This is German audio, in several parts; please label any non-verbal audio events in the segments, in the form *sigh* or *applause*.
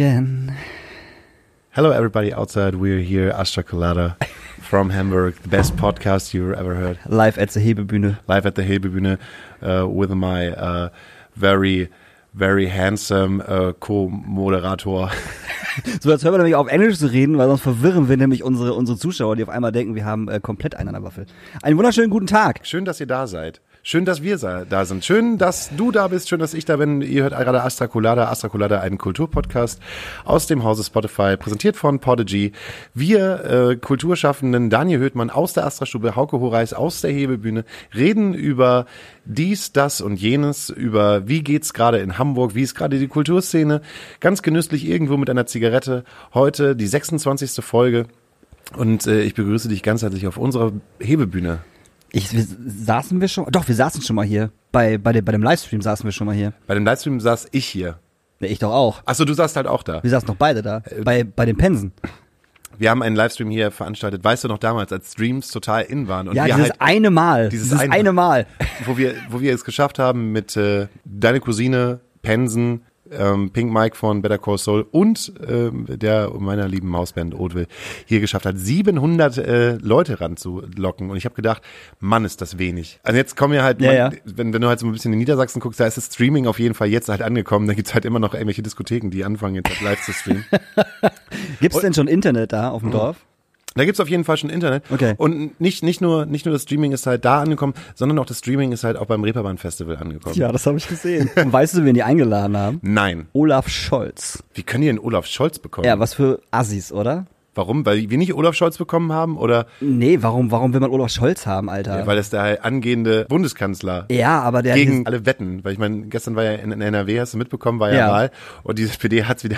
Hello. Again. Hello, everybody outside. We're here, Astra Colada from Hamburg, the best podcast you ever heard. Live at the Hebebühne. Live at the Hebebühne uh, with my uh, very, very handsome uh, Co-Moderator. *laughs* So, jetzt hören wir nämlich auf Englisch zu reden, weil sonst verwirren wir nämlich unsere, unsere Zuschauer, die auf einmal denken, wir haben äh, komplett einen an der Waffel. Einen wunderschönen guten Tag. Schön, dass ihr da seid. Schön, dass wir da sind. Schön, dass du da bist. Schön, dass ich da bin. Ihr hört gerade Astra Colada. Astra Colada, einen Kulturpodcast aus dem Hause Spotify, präsentiert von Podigy. Wir äh, Kulturschaffenden, Daniel Höhtmann aus der Astra-Stube, Hauke Horeis aus der Hebebühne, reden über dies, das und jenes, über wie geht's gerade in Hamburg, wie ist gerade die Kulturszene. Ganz genüsslich irgendwo mit einer Zigarette. Heute die 26. Folge. Und äh, ich begrüße dich ganz herzlich auf unserer Hebebühne. Ich, wir, saßen wir schon, doch, wir saßen schon mal hier. Bei, bei, dem, bei dem Livestream saßen wir schon mal hier. Bei dem Livestream saß ich hier. Ja, ich doch auch. Achso, du saßt halt auch da. Wir saßen noch beide da. Äh, Bei, bei den Pensen. Wir haben einen Livestream hier veranstaltet. Weißt du noch damals, als Streams total in waren und Ja, wir dieses halt, eine Mal. Dieses Dieses, eine- eine, Mal. *laughs* wo wir, wo wir es geschafft haben mit äh, deine Cousine Pensen, ähm, Pink Mike von Better Call Saul und ähm, der meiner lieben Mausband Oldville hier geschafft hat, 700 äh, Leute ranzulocken. Und ich habe gedacht, Mann, ist das wenig. Also jetzt kommen ja halt, Ja, man, ja. Wenn, wenn du halt so ein bisschen in Niedersachsen guckst, da ist das Streaming auf jeden Fall jetzt halt angekommen. Da gibt's halt immer noch irgendwelche Diskotheken, die anfangen jetzt halt live zu streamen. *laughs* Gibt's denn schon Internet da auf dem Dorf? Da gibt's auf jeden Fall schon Internet. Okay. Und nicht, nicht, nur, nicht nur das Streaming ist halt da angekommen, sondern auch das Streaming ist halt auch beim Reeperbahn Festival angekommen. Ja, das habe ich gesehen. Und weißt du, wen die eingeladen haben? Nein. Olaf Scholz. Wie können die denn Olaf Scholz bekommen? Ja, was für Assis, oder? Warum? Weil wir nicht Olaf Scholz bekommen haben oder Nee, warum, warum will man Olaf Scholz haben, Alter? weil es der angehende Bundeskanzler ja, aber der gegen alle Wetten, weil ich meine, gestern war ja in, in NRW, hast du mitbekommen, war ja, Ja. Wahl und die SPD *laughs* hat's wieder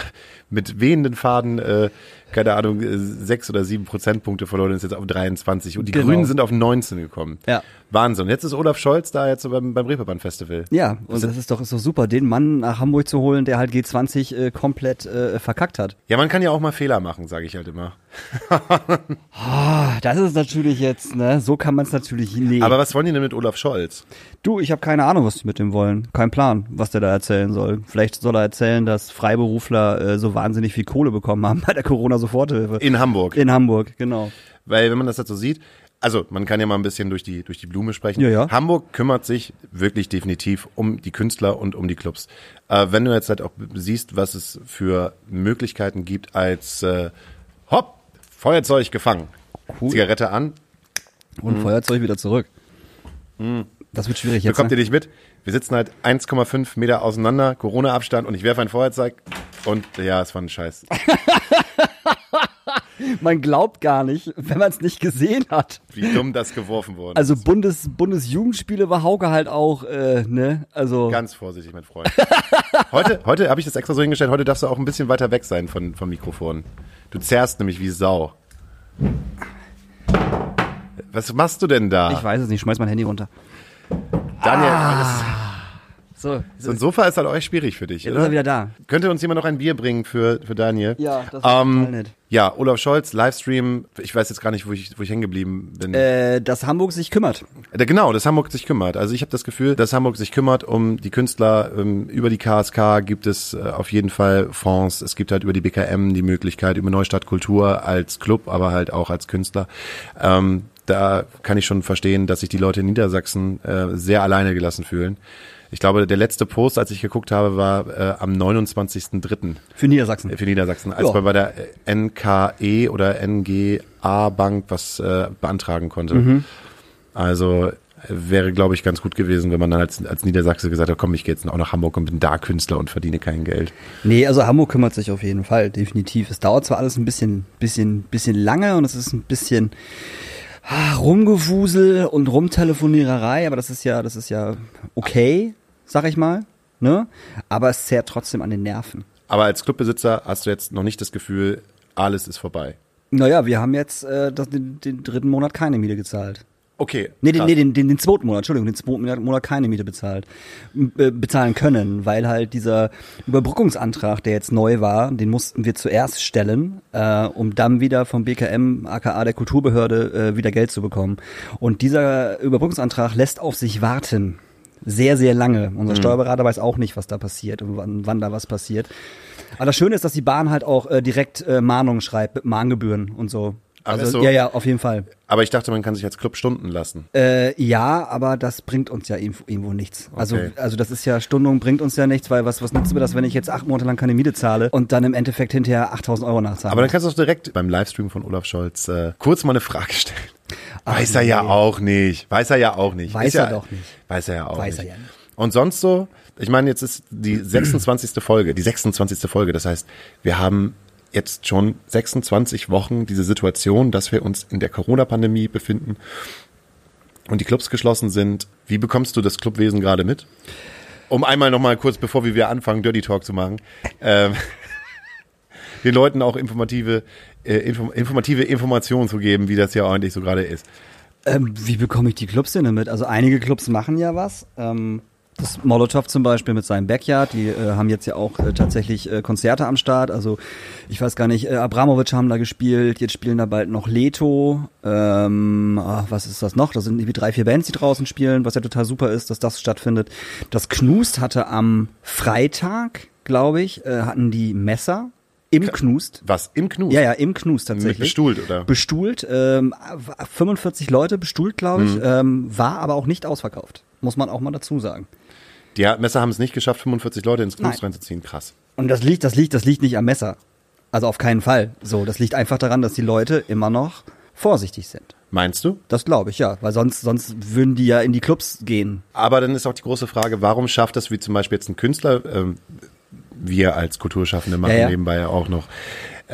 mit wehenden Faden, äh, keine Ahnung, äh, sechs oder sieben Prozentpunkte verloren ist jetzt auf 23 und die Genau. Grünen sind auf 19 gekommen. Ja. Wahnsinn. Jetzt ist Olaf Scholz da jetzt beim, beim Reeperbahn Festival. Ja, und das ist doch, ist doch super, den Mann nach Hamburg zu holen, der halt G20 äh, komplett äh, verkackt hat. Ja, man kann ja auch mal Fehler machen, sage ich halt immer. *laughs* Ah, das ist natürlich jetzt, ne, so kann man es natürlich nee. Aber was wollen die denn mit Olaf Scholz? Du, ich habe keine Ahnung, was die mit dem wollen. Kein Plan, was der da erzählen soll. Vielleicht soll er erzählen, dass Freiberufler äh, so wahnsinnig viel Kohle bekommen haben *laughs* bei der Corona-Soforthilfe. In Hamburg. In Hamburg, genau. Weil wenn man das jetzt so sieht, also man kann ja mal ein bisschen durch die, durch die Blume sprechen. Ja, ja. Hamburg kümmert sich wirklich definitiv um die Künstler und um die Clubs. Äh, wenn du jetzt halt auch siehst, was es für Möglichkeiten gibt als äh, Hopp, Feuerzeug gefangen. Zigarette an. Und Feuerzeug wieder zurück. Das wird schwierig jetzt. Bekommt ihr Ne? nicht mit? Wir sitzen halt 1,5 Meter auseinander, Corona-Abstand und ich werfe ein Feuerzeug und ja, es war ein Scheiß. *laughs* Man glaubt gar nicht, wenn man es nicht gesehen hat. Wie dumm das geworfen wurde. Also Bundes Bundesjugendspiele war Hauke halt auch, äh, ne? Also Ganz vorsichtig, mein Freund. *laughs* Heute, heute habe ich das extra so hingestellt, heute darfst du auch ein bisschen weiter weg sein von, vom Mikrofon. Du zerrst nämlich wie Sau. Was machst du denn da? ich weiß es nicht, schmeiß mein Handy runter. Daniel, So, das, so ein Sofa ist halt euch schwierig für dich, jetzt ist er oder? wieder da. Könnte uns jemand noch ein Bier bringen für, für Daniel? Ja, das ist ähm, total nett. Ja, Olaf Scholz, Livestream. Ich weiß jetzt gar nicht, wo ich, wo ich hängen geblieben bin. Äh, dass Hamburg sich kümmert. Äh, Genau, dass Hamburg sich kümmert. Also ich habe das Gefühl, dass Hamburg sich kümmert um die Künstler. Ähm, über die KSK gibt es äh, auf jeden Fall Fonds. Es gibt halt über die BKM die Möglichkeit, über Neustadt Kultur als Club, aber halt auch als Künstler. Ähm, da kann ich schon verstehen, dass sich die Leute in Niedersachsen äh, sehr alleine gelassen fühlen. Ich glaube, der letzte Post, als ich geguckt habe, war äh, am 29.03. Für Niedersachsen. für Niedersachsen, als Ja. man bei der NKE oder NGA Bank was äh, beantragen konnte. Mhm. Also äh, wäre, glaube ich, ganz gut gewesen, wenn man dann als, als Niedersachse gesagt hat, komm, ich gehe jetzt auch nach Hamburg und bin da Künstler und verdiene kein Geld. Nee, also Hamburg kümmert sich auf jeden Fall, definitiv. Es dauert zwar alles ein bisschen, bisschen, bisschen lange und es ist ein bisschen Rumgewusel und Rumtelefoniererei, aber das ist ja, das ist ja okay, sag ich mal, ne? Aber es zehrt trotzdem an den Nerven. Aber als Clubbesitzer hast du jetzt noch nicht das Gefühl, alles ist vorbei. Naja, wir haben jetzt äh, das, den, den dritten Monat keine Miete gezahlt. Okay. Nee, den, nee den, den, den zweiten Monat, Entschuldigung, den zweiten Monat- keine Miete bezahlt, äh, bezahlen können, weil halt dieser Überbrückungsantrag, der jetzt neu war, den mussten wir zuerst stellen, äh, um dann wieder vom BKM, aka der Kulturbehörde, äh, wieder Geld zu bekommen. Und dieser Überbrückungsantrag lässt auf sich warten. Sehr, sehr lange. Unser Steuerberater weiß auch nicht, was da passiert und wann, wann da was passiert. Aber das Schöne ist, dass die Bahn halt auch äh, direkt äh, Mahnungen schreibt mit Mahngebühren und so. Also ist so? ja, ja, auf jeden Fall. Aber ich dachte, man kann sich als Club Stunden lassen. Äh, ja, aber das bringt uns ja irgendwo, nichts. Also, Okay. also das ist ja Stundung bringt uns ja nichts, weil was, was nützt mir das, wenn ich jetzt acht Monate lang keine Miete zahle und dann im Endeffekt hinterher 8000 Euro nachzahle? Aber dann kannst du auch direkt beim Livestream von Olaf Scholz äh, kurz mal eine Frage stellen. Ach, Weiß er ja nee. auch nicht. Weiß er ja auch nicht. Weiß Ist ja, er doch nicht. Weiß er ja auch Weiß nicht. er ja nicht. Und sonst so, ich meine, jetzt ist die 26. Folge, die 26. Folge. Das heißt, wir haben jetzt schon 26 Wochen diese Situation, dass wir uns in der Corona-Pandemie befinden und die Clubs geschlossen sind. Wie bekommst du das Clubwesen gerade mit? Um einmal nochmal kurz, bevor wir anfangen, Dirty Talk zu machen, ähm, *laughs* den Leuten auch informative, äh, inform informative Informationen zu geben, wie das ja eigentlich so gerade ist. Ähm, wie bekomme ich die Clubs denn damit? Also einige Clubs machen ja was. Ähm, das Molotow zum Beispiel mit seinem Backyard, die äh, haben jetzt ja auch äh, tatsächlich äh, Konzerte am Start. Also ich weiß gar nicht, äh, Abramovic haben da gespielt, jetzt spielen da bald noch Leto. Ähm, ah, was ist das noch? Das sind irgendwie drei, vier Bands, die draußen spielen, was ja total super ist, dass das stattfindet. Das Knust hatte am Freitag, glaube ich, äh, hatten die Messer im Knust. Was? Im Knus? Ja, ja, im Knust tatsächlich. Mit bestuhlt, oder? Bestuhlt, ähm, 45 Leute bestuhlt, glaube ich, Mhm. ähm, war aber auch nicht ausverkauft. Muss man auch mal dazu sagen. Die Messer haben es nicht geschafft, 45 Leute ins Knus reinzuziehen. Krass. Und das liegt, das liegt, das liegt nicht am Messer. Also auf keinen Fall. So, das liegt einfach daran, dass die Leute immer noch vorsichtig sind. Meinst du? Das glaube ich, ja. Weil sonst, sonst würden die ja in die Clubs gehen. Aber dann ist auch die große Frage, warum schafft das, wie zum Beispiel jetzt ein Künstler, ähm, wir als Kulturschaffende machen Ja, ja. nebenbei ja auch noch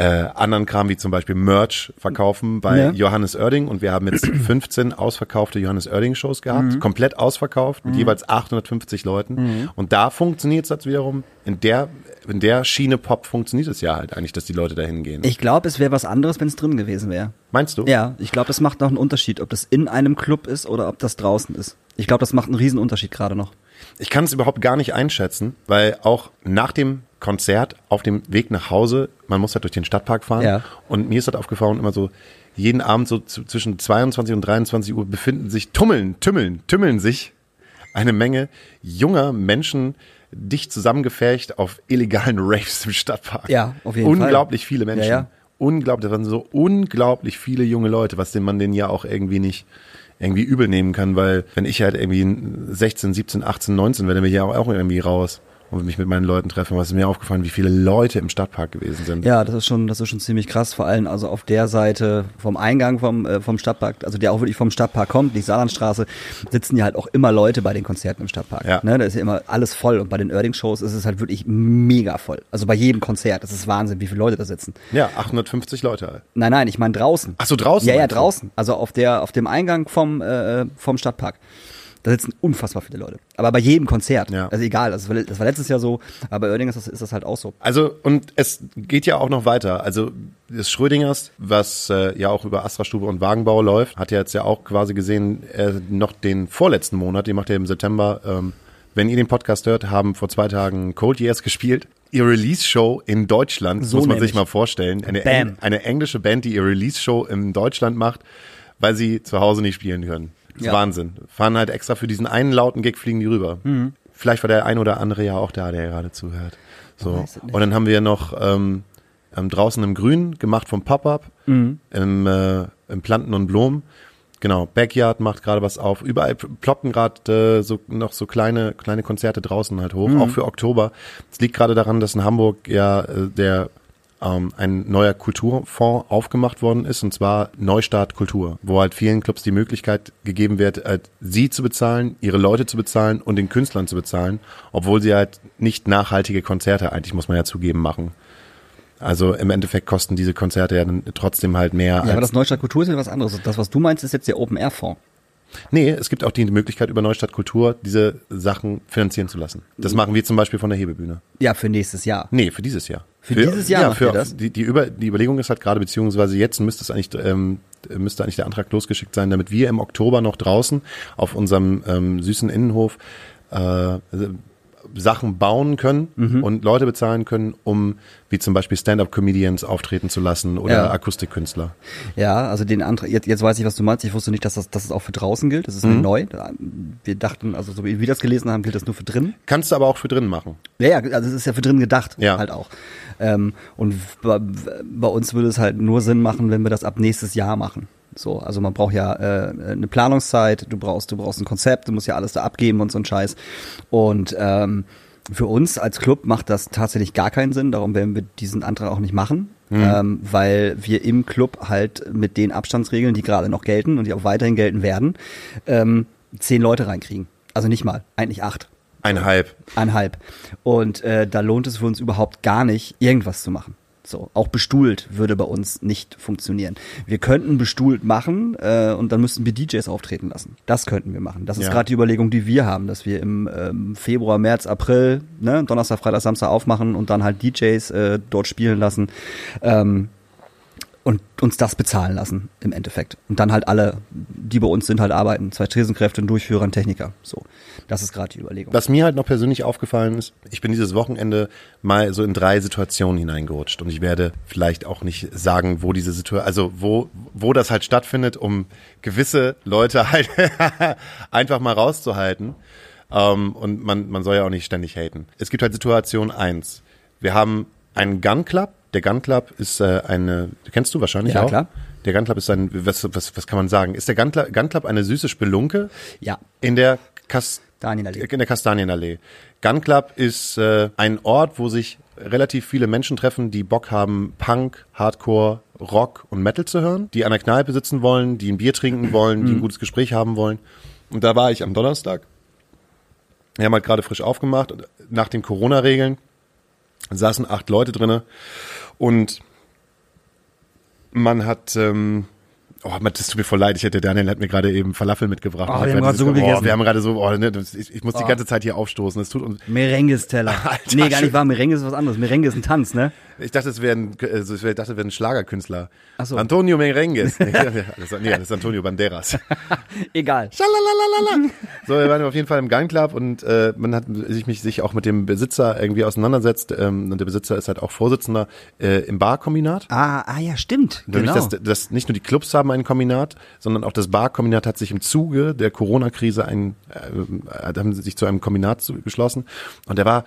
äh, anderen Kram, wie zum Beispiel Merch verkaufen bei Ja. Johannes Oerding und wir haben jetzt *clears throat* 15 ausverkaufte Johannes Oerding Shows gehabt, Mhm. komplett ausverkauft mit jeweils 850 Leuten und da funktioniert es jetzt wiederum, in der, in der Schiene Pop funktioniert es ja halt eigentlich, dass die Leute dahin gehen. Ich glaube, es wäre was anderes, wenn es drin gewesen wäre. Meinst du? Ja, ich glaube, das macht noch einen Unterschied, ob das in einem Club ist oder ob das draußen ist. Ich glaube, das macht einen riesen Unterschied gerade noch. Ich kann es überhaupt gar nicht einschätzen, weil auch nach dem Konzert auf dem Weg nach Hause, man muss halt durch den Stadtpark fahren Ja. und mir ist halt aufgefallen, immer so jeden Abend so zwischen 22 und 23 Uhr befinden sich, tummeln, tümmeln, tümmeln sich eine Menge junger Menschen dicht zusammengefärcht auf illegalen Raves im Stadtpark. Ja, auf jeden Fall. Unglaublich viele Menschen. Ja, ja. Unglaublich, das waren so unglaublich viele junge Leute, was den man denen ja auch irgendwie nicht irgendwie übel nehmen kann, weil wenn ich halt irgendwie 16, 17, 18, 19 werde, bin ich ja auch irgendwie raus und mich mit meinen Leuten treffen. Was ist mir aufgefallen, wie viele Leute im Stadtpark gewesen sind. Ja, das ist schon, das ist schon ziemlich krass. Vor allem also auf der Seite vom Eingang vom, äh, vom Stadtpark, also der auch wirklich vom Stadtpark kommt, die Saarlandstraße, sitzen ja halt auch immer Leute bei den Konzerten im Stadtpark. Ja. Ne, da ist ja immer alles voll und bei den Erding-Shows ist es halt wirklich mega voll. Also bei jedem Konzert, das ist Wahnsinn, wie viele Leute da sitzen. Ja, 850 Leute. Nein, nein, ich meine draußen. Ach so, draußen Ja, ja, draußen. Also auf der, auf dem Eingang vom, äh, vom Stadtpark. Da sitzen unfassbar viele Leute. Aber bei jedem Konzert. Ja. Also egal, das war, das war letztes Jahr so, aber bei Oerding ist das, ist das halt auch so. Also, und es geht ja auch noch weiter. Also, das Schrödingers, was äh, ja auch über Astra-Stube und Wagenbau läuft, hat ja jetzt ja auch quasi gesehen, äh, noch den vorletzten Monat, die macht er im September, ähm, wenn ihr den Podcast hört, haben vor zwei Tagen Cold Years gespielt. Ihr Release-Show in Deutschland, So muss man nämlich. sich mal vorstellen. Eine, Bam. Eng eine englische Band, die ihr Release-Show in Deutschland macht, weil sie zu Hause nicht spielen können. Das ist Ja. Wahnsinn. Fahren halt extra für diesen einen lauten Gig, fliegen die rüber. Mhm. Vielleicht war der ein oder andere ja auch da, der gerade zuhört. So. Und dann haben wir noch ähm, ähm, draußen im Grün gemacht vom Pop-Up, Mhm. im, äh, im Planten und Blumen. Genau, Backyard macht gerade was auf. Überall ploppen gerade äh, so noch so kleine kleine Konzerte draußen halt hoch, auch für Oktober. Es liegt gerade daran, dass in Hamburg ja äh, der ähm, ein neuer Kulturfonds aufgemacht worden ist, und zwar Neustart Kultur, wo halt vielen Clubs die Möglichkeit gegeben wird, halt sie zu bezahlen, ihre Leute zu bezahlen und den Künstlern zu bezahlen, obwohl sie halt nicht nachhaltige Konzerte, eigentlich muss man ja zugeben, machen. Also im Endeffekt kosten diese Konzerte ja dann trotzdem halt mehr Ja, aber das Neustadt Kultur ist ja was anderes. Das, was du meinst, ist jetzt der Open-Air-Fonds. Nee, es gibt auch die Möglichkeit, über Neustadt Kultur diese Sachen finanzieren zu lassen. Das machen wir zum Beispiel von der Hebebühne. Ja, für nächstes Jahr. Nee, für dieses Jahr. Für dieses Jahr ja, macht für ihr das? Die, die, Über, die Überlegung ist halt gerade, beziehungsweise jetzt müsste es eigentlich, ähm, müsste eigentlich der Antrag losgeschickt sein, damit wir im Oktober noch draußen auf unserem ähm, süßen Innenhof äh, Sachen bauen können Mhm. und Leute bezahlen können, um wie zum Beispiel Stand-up-Comedians auftreten zu lassen oder Ja. Akustikkünstler. Ja, also den Antrag, jetzt, jetzt weiß ich, was du meinst. Ich wusste nicht, dass das, dass es auch für draußen gilt. Das ist mir neu. Wir dachten, also so wie wir das gelesen haben, gilt das nur für drin. Kannst du aber auch für drin machen. Ja, ja, also es ist ja für drin gedacht, Ja. halt auch. Ähm, und bei, bei uns würde es halt nur Sinn machen, wenn wir das ab nächstes Jahr machen. So, also man braucht ja äh, eine Planungszeit, du brauchst, du brauchst ein Konzept, du musst ja alles da abgeben und so ein Scheiß. Und ähm, für uns als Club macht das tatsächlich gar keinen Sinn, darum werden wir diesen Antrag auch nicht machen. Ähm, weil wir im Club halt mit den Abstandsregeln, die gerade noch gelten und die auch weiterhin gelten werden, ähm, zehn Leute reinkriegen. Also nicht mal, eigentlich acht. Einhalb. Einhalb. Und äh, da lohnt es für uns überhaupt gar nicht, irgendwas zu machen. So, auch bestuhlt würde bei uns nicht funktionieren. Wir könnten bestuhlt machen äh, und dann müssten wir DJs auftreten lassen. Das könnten wir machen. Das ist Ja. gerade die Überlegung, die wir haben, dass wir im ähm, Februar, März, April, ne, Donnerstag, Freitag, Samstag aufmachen und dann halt DJs äh, dort spielen lassen. Ähm, und uns das bezahlen lassen im Endeffekt. Und dann halt alle, die bei uns sind, halt arbeiten. Zwei Tresenkräfte, ein Durchführer, ein Techniker. So, das ist gerade die Überlegung. Was mir halt noch persönlich aufgefallen ist, ich bin dieses Wochenende mal so in drei Situationen hineingerutscht und ich werde vielleicht auch nicht sagen, wo diese Situation, also wo, wo das halt stattfindet, um gewisse Leute *laughs* halt einfach mal rauszuhalten. Ähm, und man, man soll ja auch nicht ständig haten. Es gibt halt Situation eins. Wir haben einen Gun Club. Der Gun Club ist äh, eine, kennst du wahrscheinlich Ja, auch? klar. Der Gun Club ist ein, was, was, was kann man sagen? Ist der Gun Club, Gun Club eine süße Spelunke? Ja. In der Kas Danienallee. in der Kastanienallee. Gun Club ist äh, ein Ort, wo sich relativ viele Menschen treffen, die Bock haben, Punk, Hardcore, Rock und Metal zu hören, die an der Kneipe sitzen wollen, die ein Bier trinken wollen, die ein gutes Gespräch haben wollen. Und da war ich am Donnerstag. Wir haben halt gerade frisch aufgemacht. und Nach den Corona-Regeln saßen acht Leute drinne und man hat ähm, Oh, das tut mir voll leid. Ich hätte Daniel hat mir gerade eben Falafel mitgebracht. Oh, wir haben gerade so oh. Wir haben gerade so, oh, ne, ich, ich muss die Oh. ganze Zeit hier aufstoßen. Das tut uns. Merenges-Teller. *laughs* Nee, gar nicht wahr. Merengue ist was anderes. Merengue ist ein Tanz, ne? Ich dachte, es wäre ein, also ich dachte, es wäre ein Schlagerkünstler. Ach so. Antonio Merengues. *laughs* nee, das, ist Antonio Banderas. *laughs* Egal. Schalalalala. So, wir waren auf jeden Fall im Gun Club und äh, man hat sich, mich, sich auch mit dem Besitzer irgendwie auseinandersetzt. Ähm, und der Besitzer ist halt auch Vorsitzender äh, im Barkombinat. Ah, ah ja, stimmt. Nämlich, Genau. dass, dass nicht nur die Clubs haben ein Kombinat, sondern auch das Barkombinat hat sich im Zuge der Corona-Krise ein, äh, haben sie sich zu einem Kombinat geschlossen. Und der war,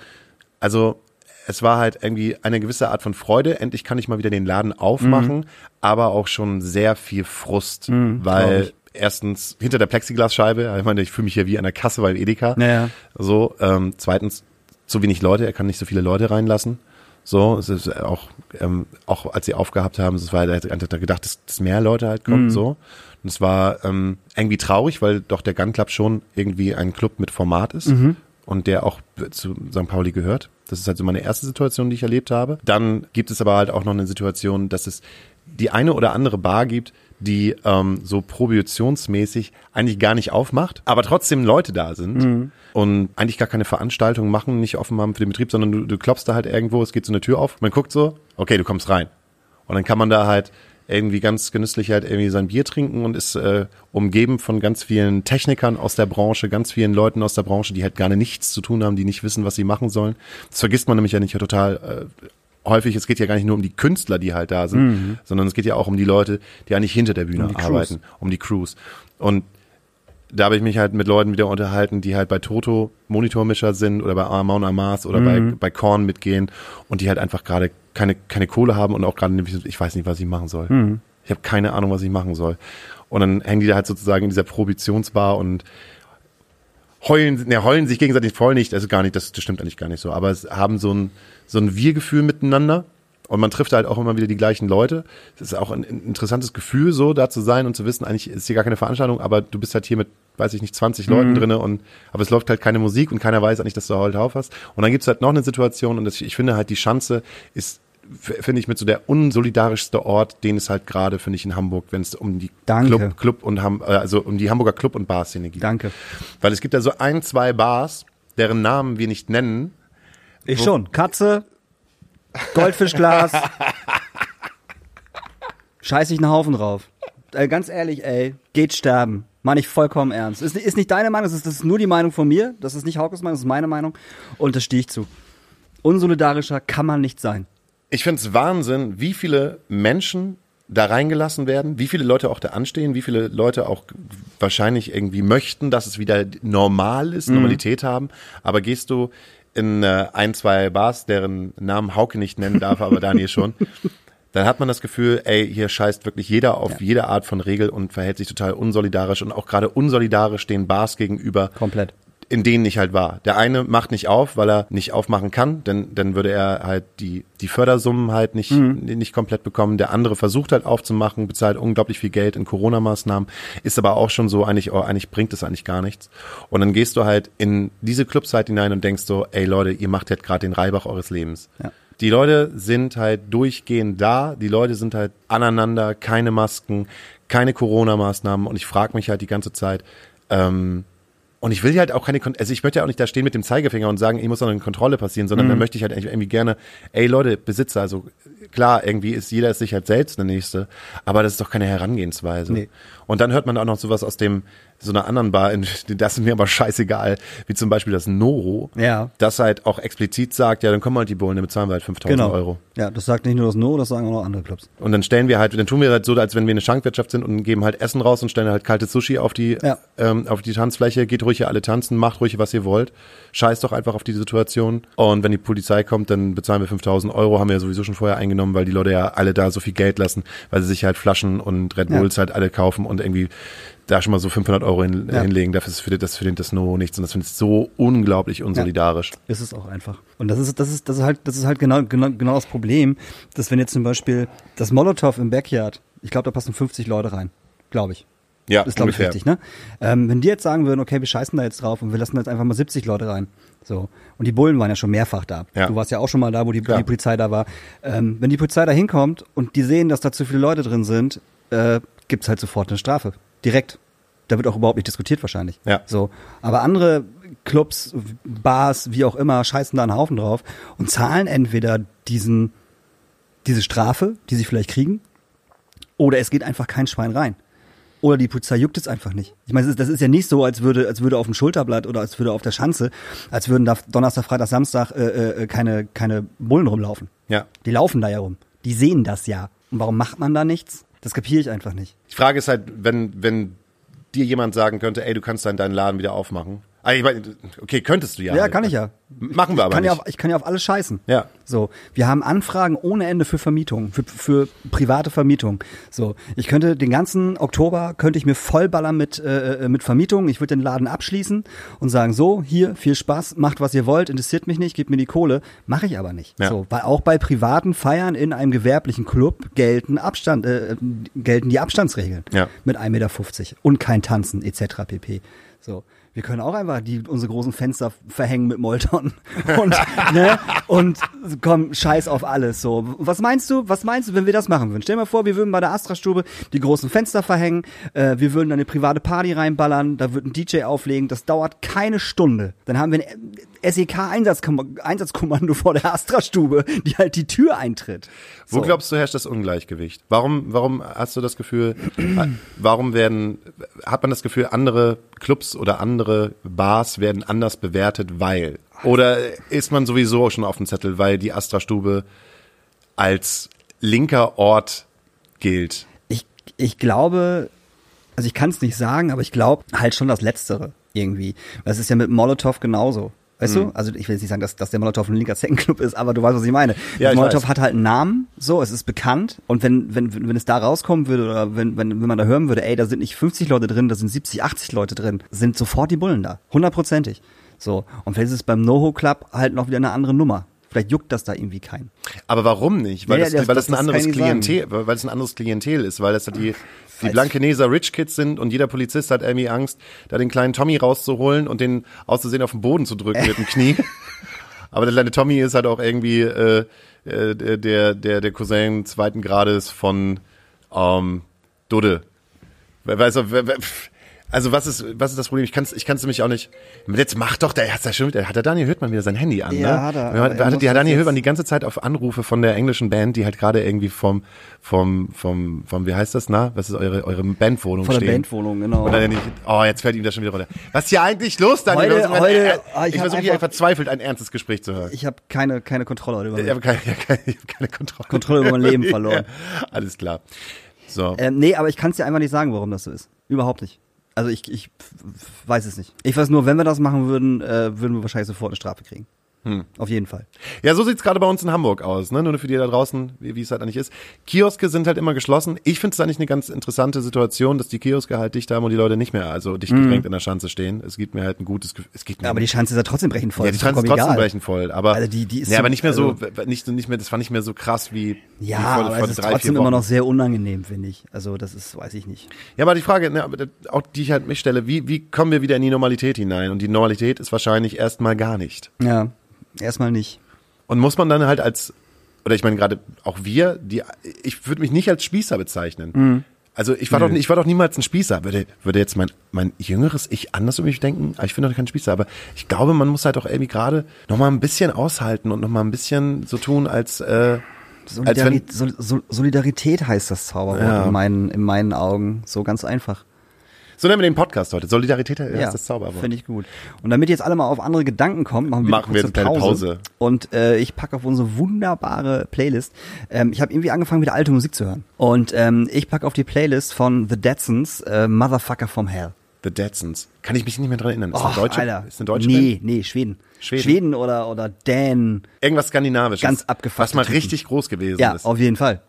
also es war halt irgendwie eine gewisse Art von Freude. Endlich kann ich mal wieder den Laden aufmachen, Mhm. aber auch schon sehr viel Frust, glaub weil erstens hinter der Plexiglasscheibe, ich meine, ich fühle mich hier wie an der Kasse beim Edeka. Naja. So, ähm, zweitens zu wenig Leute, er kann nicht so viele Leute reinlassen. So, es ist auch, ähm, auch als sie aufgehabt haben, es war, er hat hat er gedacht, dass, dass mehr Leute halt kommen, so. Und es war ähm, irgendwie traurig, weil doch der Gun Club schon irgendwie ein Club mit Format ist und der auch zu St. Pauli gehört. Das ist halt so meine erste Situation, die ich erlebt habe. Dann gibt es aber halt auch noch eine Situation, dass es die eine oder andere Bar gibt, die ähm, so prohibitionsmäßig eigentlich gar nicht aufmacht, aber trotzdem Leute da sind und eigentlich gar keine Veranstaltung machen, nicht offen haben für den Betrieb, sondern du, du klopfst da halt irgendwo, es geht so eine Tür auf, man guckt so, okay, du kommst rein. Und dann kann man da halt irgendwie ganz genüsslich halt irgendwie sein Bier trinken und ist äh, umgeben von ganz vielen Technikern aus der Branche, ganz vielen Leuten aus der Branche, die halt gar nichts zu tun haben, die nicht wissen, was sie machen sollen. Das vergisst man nämlich ja nicht total äh, häufig. Es geht ja gar nicht nur um die Künstler, die halt da sind, sondern es geht ja auch um die Leute, die eigentlich hinter der Bühne Um die Crews. arbeiten, um die Crews. Und da habe ich mich halt mit Leuten wieder unterhalten, die halt bei Toto Monitormischer sind oder bei Amon Amas oder bei, bei Korn mitgehen und die halt einfach gerade keine, keine Kohle haben und auch gerade, ich weiß nicht, was ich machen soll. Ich habe keine Ahnung, was ich machen soll. Und dann hängen die da halt sozusagen in dieser Prohibitionsbar und heulen, ne, heulen sich gegenseitig voll nicht, das ist gar nicht, das, das stimmt eigentlich gar nicht so, aber es haben so ein, so ein Wir-Gefühl miteinander und man trifft halt auch immer wieder die gleichen Leute. Es ist auch ein, ein interessantes Gefühl, so da zu sein und zu wissen, eigentlich ist hier gar keine Veranstaltung, aber du bist halt hier mit, weiß ich nicht, 20 Leuten drinne und aber es läuft halt keine Musik und keiner weiß eigentlich, dass du halt drauf hast. Und dann gibt's halt noch eine Situation und das, ich finde halt, die Schanze ist finde ich mit so der unsolidarischste Ort, den es halt gerade, finde ich, in Hamburg, wenn es um die Danke. Club, Club und Ham, äh, also um die Hamburger Club- und Bar-Szene geht. Danke. Weil es gibt da so ein, zwei Bars, deren Namen wir nicht nennen. Ich schon. Katze, Goldfischglas. *laughs* Scheiß ich einen Haufen drauf. äh, ganz ehrlich, ey, geht sterben. Meine ich vollkommen ernst. Ist, ist nicht deine Meinung, das ist, das ist nur die Meinung von mir. Das ist nicht Haukes Meinung, das ist meine Meinung. Und das stehe ich zu. Unsolidarischer kann man nicht sein. Ich finde es Wahnsinn, wie viele Menschen da reingelassen werden, wie viele Leute auch da anstehen, wie viele Leute auch wahrscheinlich irgendwie möchten, dass es wieder normal ist, Normalität haben. Aber gehst du in äh, ein, zwei Bars, deren Namen Hauke nicht nennen darf, aber Daniel schon, *laughs* dann hat man das Gefühl, ey, hier scheißt wirklich jeder auf jede Art von Regel und verhält sich total unsolidarisch und auch gerade unsolidarisch den Bars gegenüber, Komplett. In denen ich halt war. Der eine macht nicht auf, weil er nicht aufmachen kann, denn dann würde er halt die die Fördersummen halt nicht nicht komplett bekommen. Der andere versucht halt aufzumachen, bezahlt unglaublich viel Geld in Corona-Maßnahmen, ist aber auch schon so eigentlich, oh, eigentlich bringt es eigentlich gar nichts. Und dann gehst du halt in diese Clubs halt hinein und denkst so, ey Leute, ihr macht jetzt gerade den Reibach eures Lebens. Ja. Die Leute sind halt durchgehend da, die Leute sind halt aneinander, keine Masken, keine Corona-Maßnahmen und ich frage mich halt die ganze Zeit, ähm, und ich will halt auch keine, Kon also ich möchte ja auch nicht da stehen mit dem Zeigefinger und sagen, ich muss noch eine Kontrolle passieren, sondern dann möchte ich halt irgendwie gerne, ey Leute, Besitzer, also klar, irgendwie ist jeder ist sich halt selbst der Nächste, aber das ist doch keine Herangehensweise. Nee. Und dann hört man auch noch sowas aus dem, so einer anderen Bar, in, *laughs* das ist mir aber scheißegal, wie zum Beispiel das Noro, Ja. das halt auch explizit sagt, ja, dann kommen halt die Bullen, dann bezahlen wir halt 5000 Genau. Euro. Ja, das sagt nicht nur das No, das sagen auch noch andere Clubs. Und dann stellen wir halt, dann tun wir halt so, als wenn wir eine Schankwirtschaft sind und geben halt Essen raus und stellen halt kaltes Sushi auf die, Ja. ähm, auf die Tanzfläche. Geht ruhig hier alle tanzen, macht ruhig, was ihr wollt. Scheißt doch einfach auf die Situation. Und wenn die Polizei kommt, dann bezahlen wir 5000 Euro, haben wir ja sowieso schon vorher eingenommen, weil die Leute ja alle da so viel Geld lassen, weil sie sich halt Flaschen und Red Ja. Bulls halt alle kaufen und irgendwie da schon mal so 500 Euro hin, Ja. hinlegen. Dafür ist für das für den das No nichts. Und das finde ich so unglaublich unsolidarisch. Ist es auch einfach. Und das ist, das ist, das ist halt, das ist halt genau, genau, genau das Problem, dass wenn jetzt zum Beispiel das Molotow im Backyard, ich glaube, da passen 50 Leute rein. Glaube ich. Ja, ist, glaube ich, richtig, ne? Ähm, wenn die jetzt sagen würden, okay, wir scheißen da jetzt drauf und wir lassen jetzt einfach mal 70 Leute rein. So. Und die Bullen waren ja schon mehrfach da. Ja. Du warst ja auch schon mal da, wo die, die Polizei da war. Ähm, wenn die Polizei da hinkommt und die sehen, dass da zu viele Leute drin sind, äh, gibt's halt sofort eine Strafe. Direkt. Da wird auch überhaupt nicht diskutiert wahrscheinlich. Ja. So. Aber andere Clubs, Bars, wie auch immer, scheißen da einen Haufen drauf und zahlen entweder diesen, diese Strafe, die sie vielleicht kriegen, oder es geht einfach kein Schwein rein. Oder die Polizei juckt es einfach nicht. Ich meine, das ist- das ist ja nicht so, als würde, als würde auf dem Schulterblatt oder als würde auf der Schanze, als würden da Donnerstag, Freitag, Samstag äh, äh, keine, keine Bullen rumlaufen. Ja. Die laufen da ja rum. Die sehen das ja. Und warum macht man da nichts? Das kapiere ich einfach nicht. Die Frage ist halt, wenn, wenn dir jemand sagen könnte, ey, du kannst dann deinen Laden wieder aufmachen. Ah, ich okay, könntest du ja. Ja, kann ich ja. Machen wir aber kann nicht. Ja auf, ich kann ja auf alles scheißen. Ja. So, wir haben Anfragen ohne Ende für Vermietung, für, für private Vermietung. So, ich könnte den ganzen Oktober könnte ich mir vollballern mit äh, mit Vermietung. Ich würde den Laden abschließen und sagen so, hier viel Spaß, macht was ihr wollt, interessiert mich nicht, gebt mir die Kohle. Mache ich aber nicht. Ja. So, weil auch bei privaten Feiern in einem gewerblichen Club gelten Abstand äh, gelten die Abstandsregeln Ja. mit 1,50 Meter und kein Tanzen etc. pp. So. Wir können auch einfach die, unsere großen Fenster verhängen mit Molton *laughs* und, ne, und komm, scheiß auf alles, so. Was meinst du, was meinst du, wenn wir das machen würden? Stell dir mal vor, wir würden bei der Astra-Stube die großen Fenster verhängen, äh, wir würden dann eine private Party reinballern, da wird ein DJ auflegen, das dauert keine Stunde. Dann haben wir ein SEK-Einsatzkommando vor der Astra-Stube, die halt die Tür eintritt. Wo So. glaubst du herrscht das Ungleichgewicht? Warum, warum hast du das Gefühl, äh, warum werden, hat man das Gefühl, andere Clubs oder andere Bars werden anders bewertet, weil? Oder ist man sowieso schon auf dem Zettel, weil die Astra-Stube als linker Ort gilt? Ich, ich glaube, also ich kann es nicht sagen, aber ich glaube halt schon das Letztere irgendwie. Das ist ja mit Molotow genauso. Weißt Mhm. du? Also ich will jetzt nicht sagen, dass, dass der Molotow ein linker Zeckenclub ist, aber du weißt, was ich meine. Ja, Molotow hat halt einen Namen, so, es ist bekannt. Und wenn, wenn, wenn wenn es da rauskommen würde oder wenn, wenn, wenn man da hören würde, ey, da sind nicht 50 Leute drin, da sind 70, 80 Leute drin, sind sofort die Bullen da. Hundertprozentig. So. Und vielleicht ist es beim NoHo Club halt noch wieder eine andere Nummer. Vielleicht juckt das da irgendwie keinen. Aber warum nicht? Weil, Ja, das, das- weil das, das ein anderes ich sagen. Klientel, weil es ein anderes Klientel ist, weil das halt die, die Blankeneser Rich Kids sind und jeder Polizist hat irgendwie Angst, da den kleinen Tommy rauszuholen und den auszusehen auf den Boden zu drücken mit dem Knie. *laughs* Aber der kleine Tommy ist halt auch irgendwie äh, äh, der, der, der Cousin zweiten Grades von ähm, Dudde. Wer weiß, wer, wer, pff, Also was ist, was ist das Problem? Ich kann es ich kann's nämlich auch nicht. Jetzt mach doch, der hat ja schon wieder, hat der Daniel Hüttmann wieder sein Handy an, Ja, ne? hat er, Hat, hat, hat Daniel Hüttmann die ganze Zeit auf Anrufe von der englischen Band, die halt gerade irgendwie vom, vom, vom, vom, wie heißt das, na? Was ist eure, eure Bandwohnung Von der stehen? Bandwohnung, genau. Und dann nicht, oh, jetzt fällt ihm das schon wieder runter. Was ist hier eigentlich los, Daniel? Heute- heute- äh, ah, ich ich versuche hier verzweifelt ein ernstes Gespräch zu hören. Ich habe keine, keine Kontrolle über Ich mich. habe keine, ich hab keine, *laughs* ich hab keine Kontrolle. Kontrolle über mein Leben *laughs* verloren. Ja, alles klar. So. Ähm, nee, aber ich kann es dir einfach nicht sagen, warum das so ist. Überhaupt nicht. Also ich, ich weiß es nicht. Ich weiß nur, wenn wir das machen würden, äh, würden wir wahrscheinlich sofort eine Strafe kriegen. Hm. Auf jeden Fall. Ja, so sieht's gerade bei uns in Hamburg aus, ne? Nur für die da draußen, wie, wie es halt eigentlich ist. Kioske sind halt immer geschlossen. Ich finde es eigentlich eine ganz interessante Situation, dass die Kioske halt dicht haben und die Leute nicht mehr, also dicht gedrängt in der Schanze stehen. Es gibt mir halt ein gutes Gefühl. Es gibt mir Mhm. Aber die Schanze ist ja trotzdem brechend voll. ja, die Schanze ist trotzdem egal. brechen voll, aber Also die- die ist ja, so- aber nicht mehr so, also- nicht, nicht mehr, das war nicht mehr so krass wie Ja, vor, aber vor es ist drei, trotzdem immer noch sehr unangenehm, finde ich. Also das ist, weiß ich nicht. Ja, aber die Frage, ne, auch die ich halt mich stelle, wie, wie kommen wir wieder in die Normalität hinein? Und die Normalität ist wahrscheinlich erstmal gar nicht. Ja, erstmal nicht. Und muss man dann halt als, oder ich meine gerade auch wir, die, ich würde mich nicht als Spießer bezeichnen. Mhm. Also ich war doch, ich war doch niemals ein Spießer. Würde, würde jetzt mein, mein jüngeres Ich anders über mich denken? Ich bin doch kein Spießer. Aber ich glaube, man muss halt auch irgendwie gerade noch mal ein bisschen aushalten und noch mal ein bisschen so tun, als, äh, als wenn, Solidari Sol Sol Solidarität heißt das Zauberwort Ja. in, meinen, in meinen Augen. So ganz einfach. so nennen wir den Podcast heute. Solidarität ist das Zauberwort. Finde ich gut. Und damit jetzt alle mal auf andere Gedanken kommen, machen wir, Machen wir jetzt eine kleine Pause. Und äh, ich packe auf unsere wunderbare Playlist. Ähm, ich habe irgendwie angefangen, wieder alte Musik zu hören. Und ähm, ich packe auf die Playlist von The Deadsons äh, Motherfucker from Hell. The Deadsons. Kann ich mich nicht mehr dran erinnern. Ist Och, eine deutsche, Alter. ist eine deutsche Nee, Band? nee, Schweden. Schweden? oder, oder Dän. Irgendwas Skandinavisches. Ganz abgefuckte Was mal Typen. richtig groß gewesen Ja, ist. auf jeden Fall.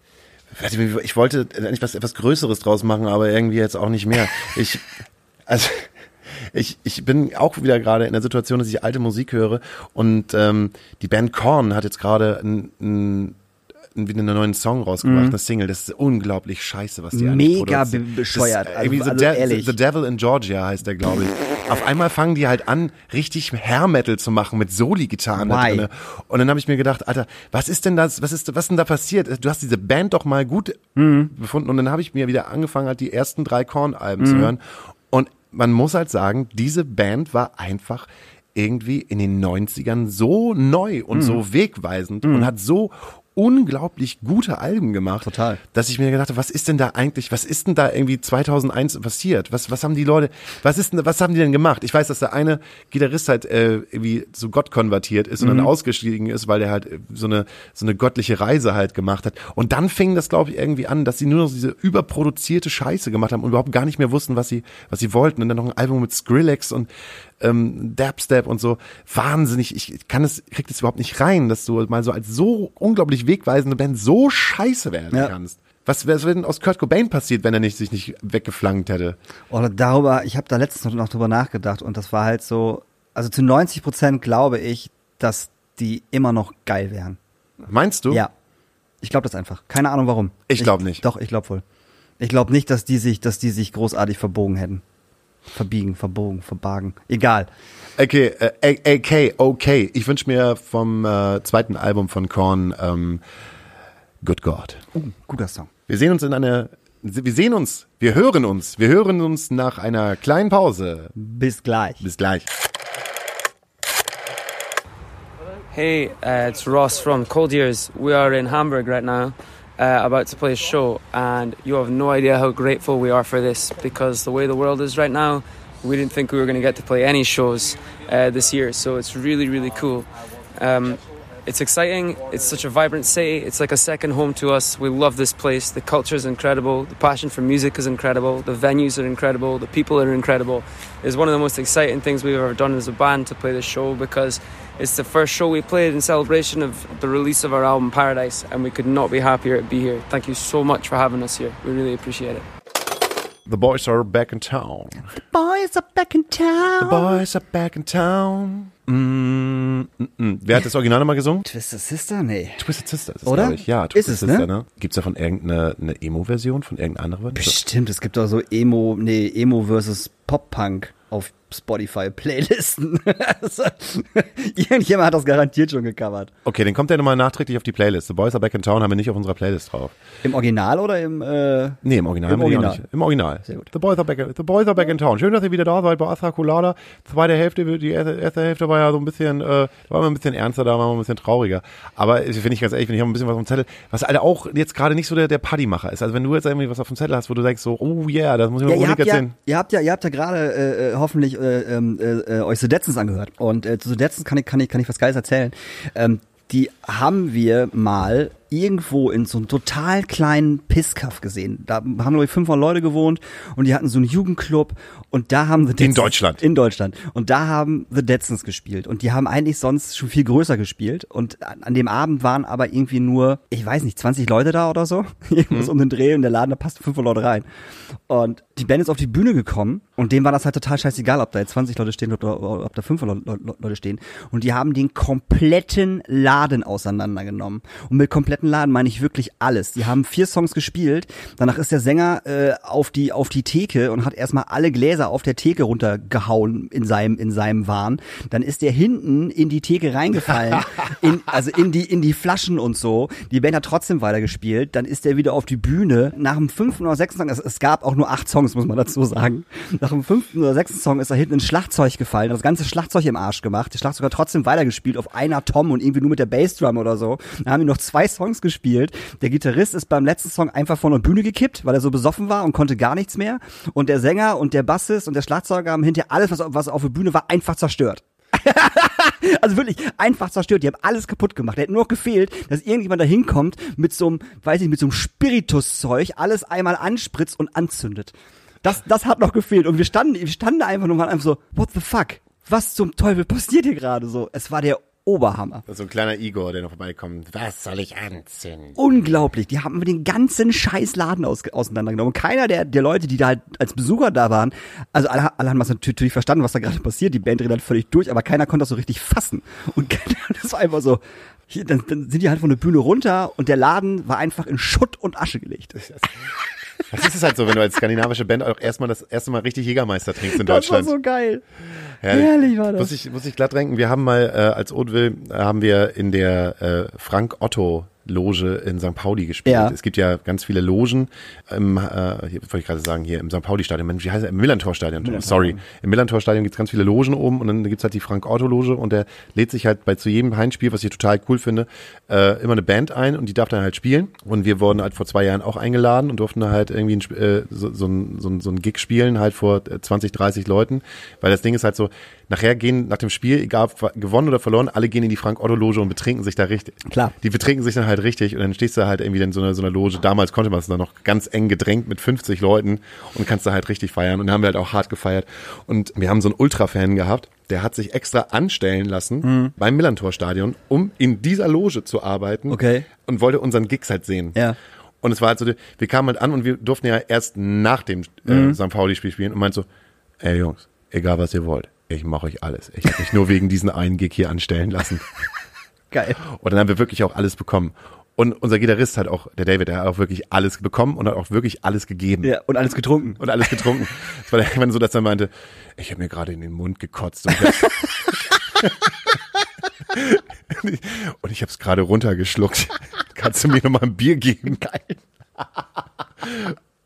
Ich wollte eigentlich was etwas Größeres draus machen, aber irgendwie jetzt auch nicht mehr. Ich, *laughs* also, ich, ich bin auch wieder gerade in der Situation, dass ich alte Musik höre und ähm, die Band Korn hat jetzt gerade ein, ein, ein, wieder einen neuen Song rausgebracht, eine Single. Das ist unglaublich scheiße, was die Mhm. Mega produzieren. bescheuert. Das irgendwie Also- the, also De ehrlich. the Devil in Georgia heißt der, glaube ich. Auf einmal fangen die halt an, richtig Hair Metal zu machen mit Soli-Gitarren da drinne. Und dann habe ich mir gedacht, Alter, was ist denn das, was ist, was denn da passiert? Du hast diese Band doch mal gut Mhm. befunden und dann habe ich mir wieder angefangen, halt die ersten drei Korn-Alben zu hören. Und man muss halt sagen, diese Band war einfach irgendwie in den 90ern so neu und Mhm. so wegweisend und hat so unglaublich gute Alben gemacht, Total. dass ich mir gedacht habe, was ist denn da eigentlich, was ist denn da irgendwie 2001 passiert? Was, was haben die Leute, was ist denn, was haben die denn gemacht? Ich weiß, dass der eine Gitarrist halt äh, irgendwie zu Gott konvertiert ist und Mhm. dann ausgestiegen ist, weil der halt äh, so eine so eine göttliche Reise halt gemacht hat. Und dann fing das, glaube ich, irgendwie an, dass sie nur noch diese überproduzierte Scheiße gemacht haben und überhaupt gar nicht mehr wussten, was sie was sie wollten. Und dann noch ein Album mit Skrillex und ähm, Dubstep und so. Wahnsinnig, ich kann es, krieg das überhaupt nicht rein, dass du mal so als so unglaublich wegweisende Band so scheiße werden Ja. kannst. Was wäre denn aus Kurt Cobain passiert, wenn er nicht, sich nicht weggeflankt hätte? Oder darüber, ich habe da letztens noch, drüber nachgedacht und das war halt so, also zu 90 Prozent glaube ich, dass die immer noch geil wären. Meinst du? Ja. Ich glaube das einfach. Keine Ahnung warum. Ich glaub nicht. Doch, ich glaube wohl. Ich glaube nicht, dass die sich, dass die sich großartig verbogen hätten. Verbiegen, verbogen, verbargen. Egal. Okay, äh, AK, okay. Ich wünsche mir vom äh, zweiten Album von Korn ähm, Good God. Uh, guter Song. Wir sehen uns in einer, wir sehen uns, wir hören uns, wir hören uns nach einer kleinen Pause. Bis gleich. Bis gleich. Hey, uh, it's Ross from Cold Years. We are in Hamburg right now, uh, about to play a show, and you have no idea how grateful we are for this because the way the world is right now, we didn't think we were going to get to play any shows uh, this year, so it's really, really cool. Um, it's exciting. It's such a vibrant city. It's like a second home to us. We love this place. The culture is incredible. The passion for music is incredible. The venues are incredible. The people are incredible. It's one of the most exciting things we've ever done as a band to play this show because it's the first show we played in celebration of the release of our album Paradise, and we could not be happier to be here. Thank you so much for having us here. We really appreciate it. The boys are back in town. The boys are back in town. The boys are back in town. Mm, mm, mm. Wer hat das Original nochmal gesungen? Twisted Sister? Nee. Twisted Sister ist es, Oder? glaube ich. Ja, Ist Twisted es, Sister, ne? ne? Gibt's davon irgendeine eine Emo-Version von irgendeiner anderen? Bestimmt, es gibt doch so Emo, nee, Emo versus Pop-Punk. Auf Spotify-Playlisten. *laughs* Also, Irgendjemand hat das garantiert schon gecovert. Okay, dann kommt der nochmal nachträglich auf die Playlist. The Boys Are Back in Town haben wir nicht auf unserer Playlist drauf. Im Original oder im äh, Nee, im Original. Im Original. Im Original. Sehr gut. The Boys, are back, the Boys Are Back in Town. Schön, dass ihr wieder da seid bei Astra Colada. Zweite Hälfte, die erste, erste Hälfte war ja so ein bisschen, äh, da war immer ein bisschen ernster, da war man ein bisschen trauriger. Aber ich finde ich ganz ehrlich, wenn ich habe ein bisschen was auf dem Zettel, was Alter auch jetzt gerade nicht so der, der Partymacher ist. Also wenn du jetzt irgendwie was auf dem Zettel hast, wo du denkst so, oh yeah, das muss ich mir Ja, unbedingt habt ja, erzählen. ihr habt ja, ihr habt ja gerade äh, äh, hoffentlich äh, ähm, äh, äh, euch Sudetsons angehört. Und äh, zu Sudetsons kann ich, kann ich, kann ich was Geiles erzählen. Ähm, die haben wir mal irgendwo in so einem total kleinen Pisskaff gesehen. Da haben, glaube ich, 500 Leute gewohnt und die hatten so einen Jugendclub und da haben The Deadsons, Deutschland. In Deutschland. Und da haben The Deadsons gespielt und die haben eigentlich sonst schon viel größer gespielt und an, dem Abend waren aber irgendwie nur, ich weiß nicht, 20 Leute da oder so. *laughs* Irgendwas um den Dreh und der Laden, da passten 500 Leute rein. Und die Band ist auf die Bühne gekommen und dem war das halt total scheißegal, ob da jetzt 20 Leute stehen oder, ob da 500 Le- Le- Leute stehen. Und die haben den kompletten Laden auseinandergenommen. Und mit kompletten Laden meine ich wirklich alles. Die haben vier Songs gespielt. Danach ist der Sänger äh, auf die auf die Theke und hat erstmal alle Gläser auf der Theke runtergehauen in seinem in seinem Wahn. Dann ist der hinten in die Theke reingefallen, *laughs* in, also in die in die Flaschen und so. Die Band hat trotzdem weitergespielt. Dann ist er wieder auf die Bühne. Nach dem fünften oder sechsten Song, es, es gab auch nur acht Songs, muss man dazu sagen. Nach dem fünften oder sechsten Song ist er hinten ins Schlagzeug gefallen, hat das ganze Schlagzeug im Arsch gemacht. Der Schlagzeug hat trotzdem weitergespielt auf einer Tom und irgendwie nur mit der Bassdrum oder so. Dann haben die noch zwei Songs gespielt. Der Gitarrist ist beim letzten Song einfach von der Bühne gekippt, weil er so besoffen war und konnte gar nichts mehr. Und der Sänger und der Bassist und der Schlagzeuger haben hinterher alles, was, was auf der Bühne war, einfach zerstört. *laughs* Also wirklich einfach zerstört. Die haben alles kaputt gemacht. Der hätte nur noch gefehlt, dass irgendjemand da hinkommt mit so einem, weiß ich, mit so einem Spirituszeug, alles einmal anspritzt und anzündet. Das, das hat noch gefehlt. Und wir standen, wir standen einfach nur waren einfach so, what the fuck? Was zum Teufel passiert hier gerade so? Es war der Oberhammer. So ein kleiner Igor, der noch vorbeikommt. Was soll ich anzünden? Unglaublich. Die haben den ganzen scheiß Laden aus, auseinandergenommen. Keiner der, der Leute, die da halt als Besucher da waren, also alle, alle haben das natürlich verstanden, was da gerade passiert. Die Band dreht halt völlig durch, aber keiner konnte das so richtig fassen. Und *laughs* keiner- das war einfach so, hier, dann, dann sind die halt von der Bühne runter und der Laden war einfach in Schutt und Asche gelegt. Das ist es halt so, wenn du als skandinavische Band auch erstmal das erste Mal richtig Jägermeister trinkst in Das war Deutschland. so geil. Herrlich. Herrlich war das. Muss ich, muss ich glatt denken, wir haben mal äh, als Oudville, äh, haben wir in der äh, Frank Otto Loge in St. Pauli gespielt. Ja. Es gibt ja ganz viele Logen im, äh, hier wollte ich gerade sagen, hier im St. Pauli-Stadion, Mensch, wie heißt er? Im Millantor-Stadion, sorry. Im Millantor-Stadion gibt's ganz viele Logen oben und dann gibt's halt die Frank-Otto-Loge und der lädt sich halt bei zu jedem Heimspiel, was ich total cool finde, äh, immer eine Band ein und die darf dann halt spielen. Und wir wurden halt vor zwei Jahren auch eingeladen und durften halt irgendwie ein, äh, so, so, ein, so, ein, so ein Gig spielen, halt vor äh, 20, 30 Leuten. Weil das Ding ist halt so, nachher gehen nach dem Spiel, egal ob gewonnen oder verloren, alle gehen in die Frank-Otto-Loge und betrinken sich da richtig. Klar. Die betrinken sich dann halt richtig und dann stehst du halt irgendwie in so einer, so einer Loge. Damals konnte man es dann noch ganz eng gedrängt mit 50 Leuten und kannst da halt richtig feiern. Und dann haben wir halt auch hart gefeiert. Und wir haben so einen Ultra-Fan gehabt, der hat sich extra anstellen lassen Mhm. beim Millantor-Stadion, um in dieser Loge zu arbeiten Okay. und wollte unseren Gigs halt sehen. Ja. Und es war halt so, wir kamen halt an und wir durften ja erst nach dem äh, Mhm. St. Pauli-Spiel spielen und meint so, ey Jungs, egal was ihr wollt, ich mache euch alles. Ich habe mich nur wegen diesen einen Gig hier anstellen lassen. *laughs* Geil. Und dann haben wir wirklich auch alles bekommen. Und unser Gitarrist hat auch, der David, der hat auch wirklich alles bekommen und hat auch wirklich alles gegeben. Ja, und alles getrunken. Und alles getrunken. *laughs* Es war irgendwann so, dass er meinte, ich habe mir gerade in den Mund gekotzt. Und ich, *laughs* und ich habe es gerade runtergeschluckt. Kannst du mir noch mal ein Bier geben? Geil.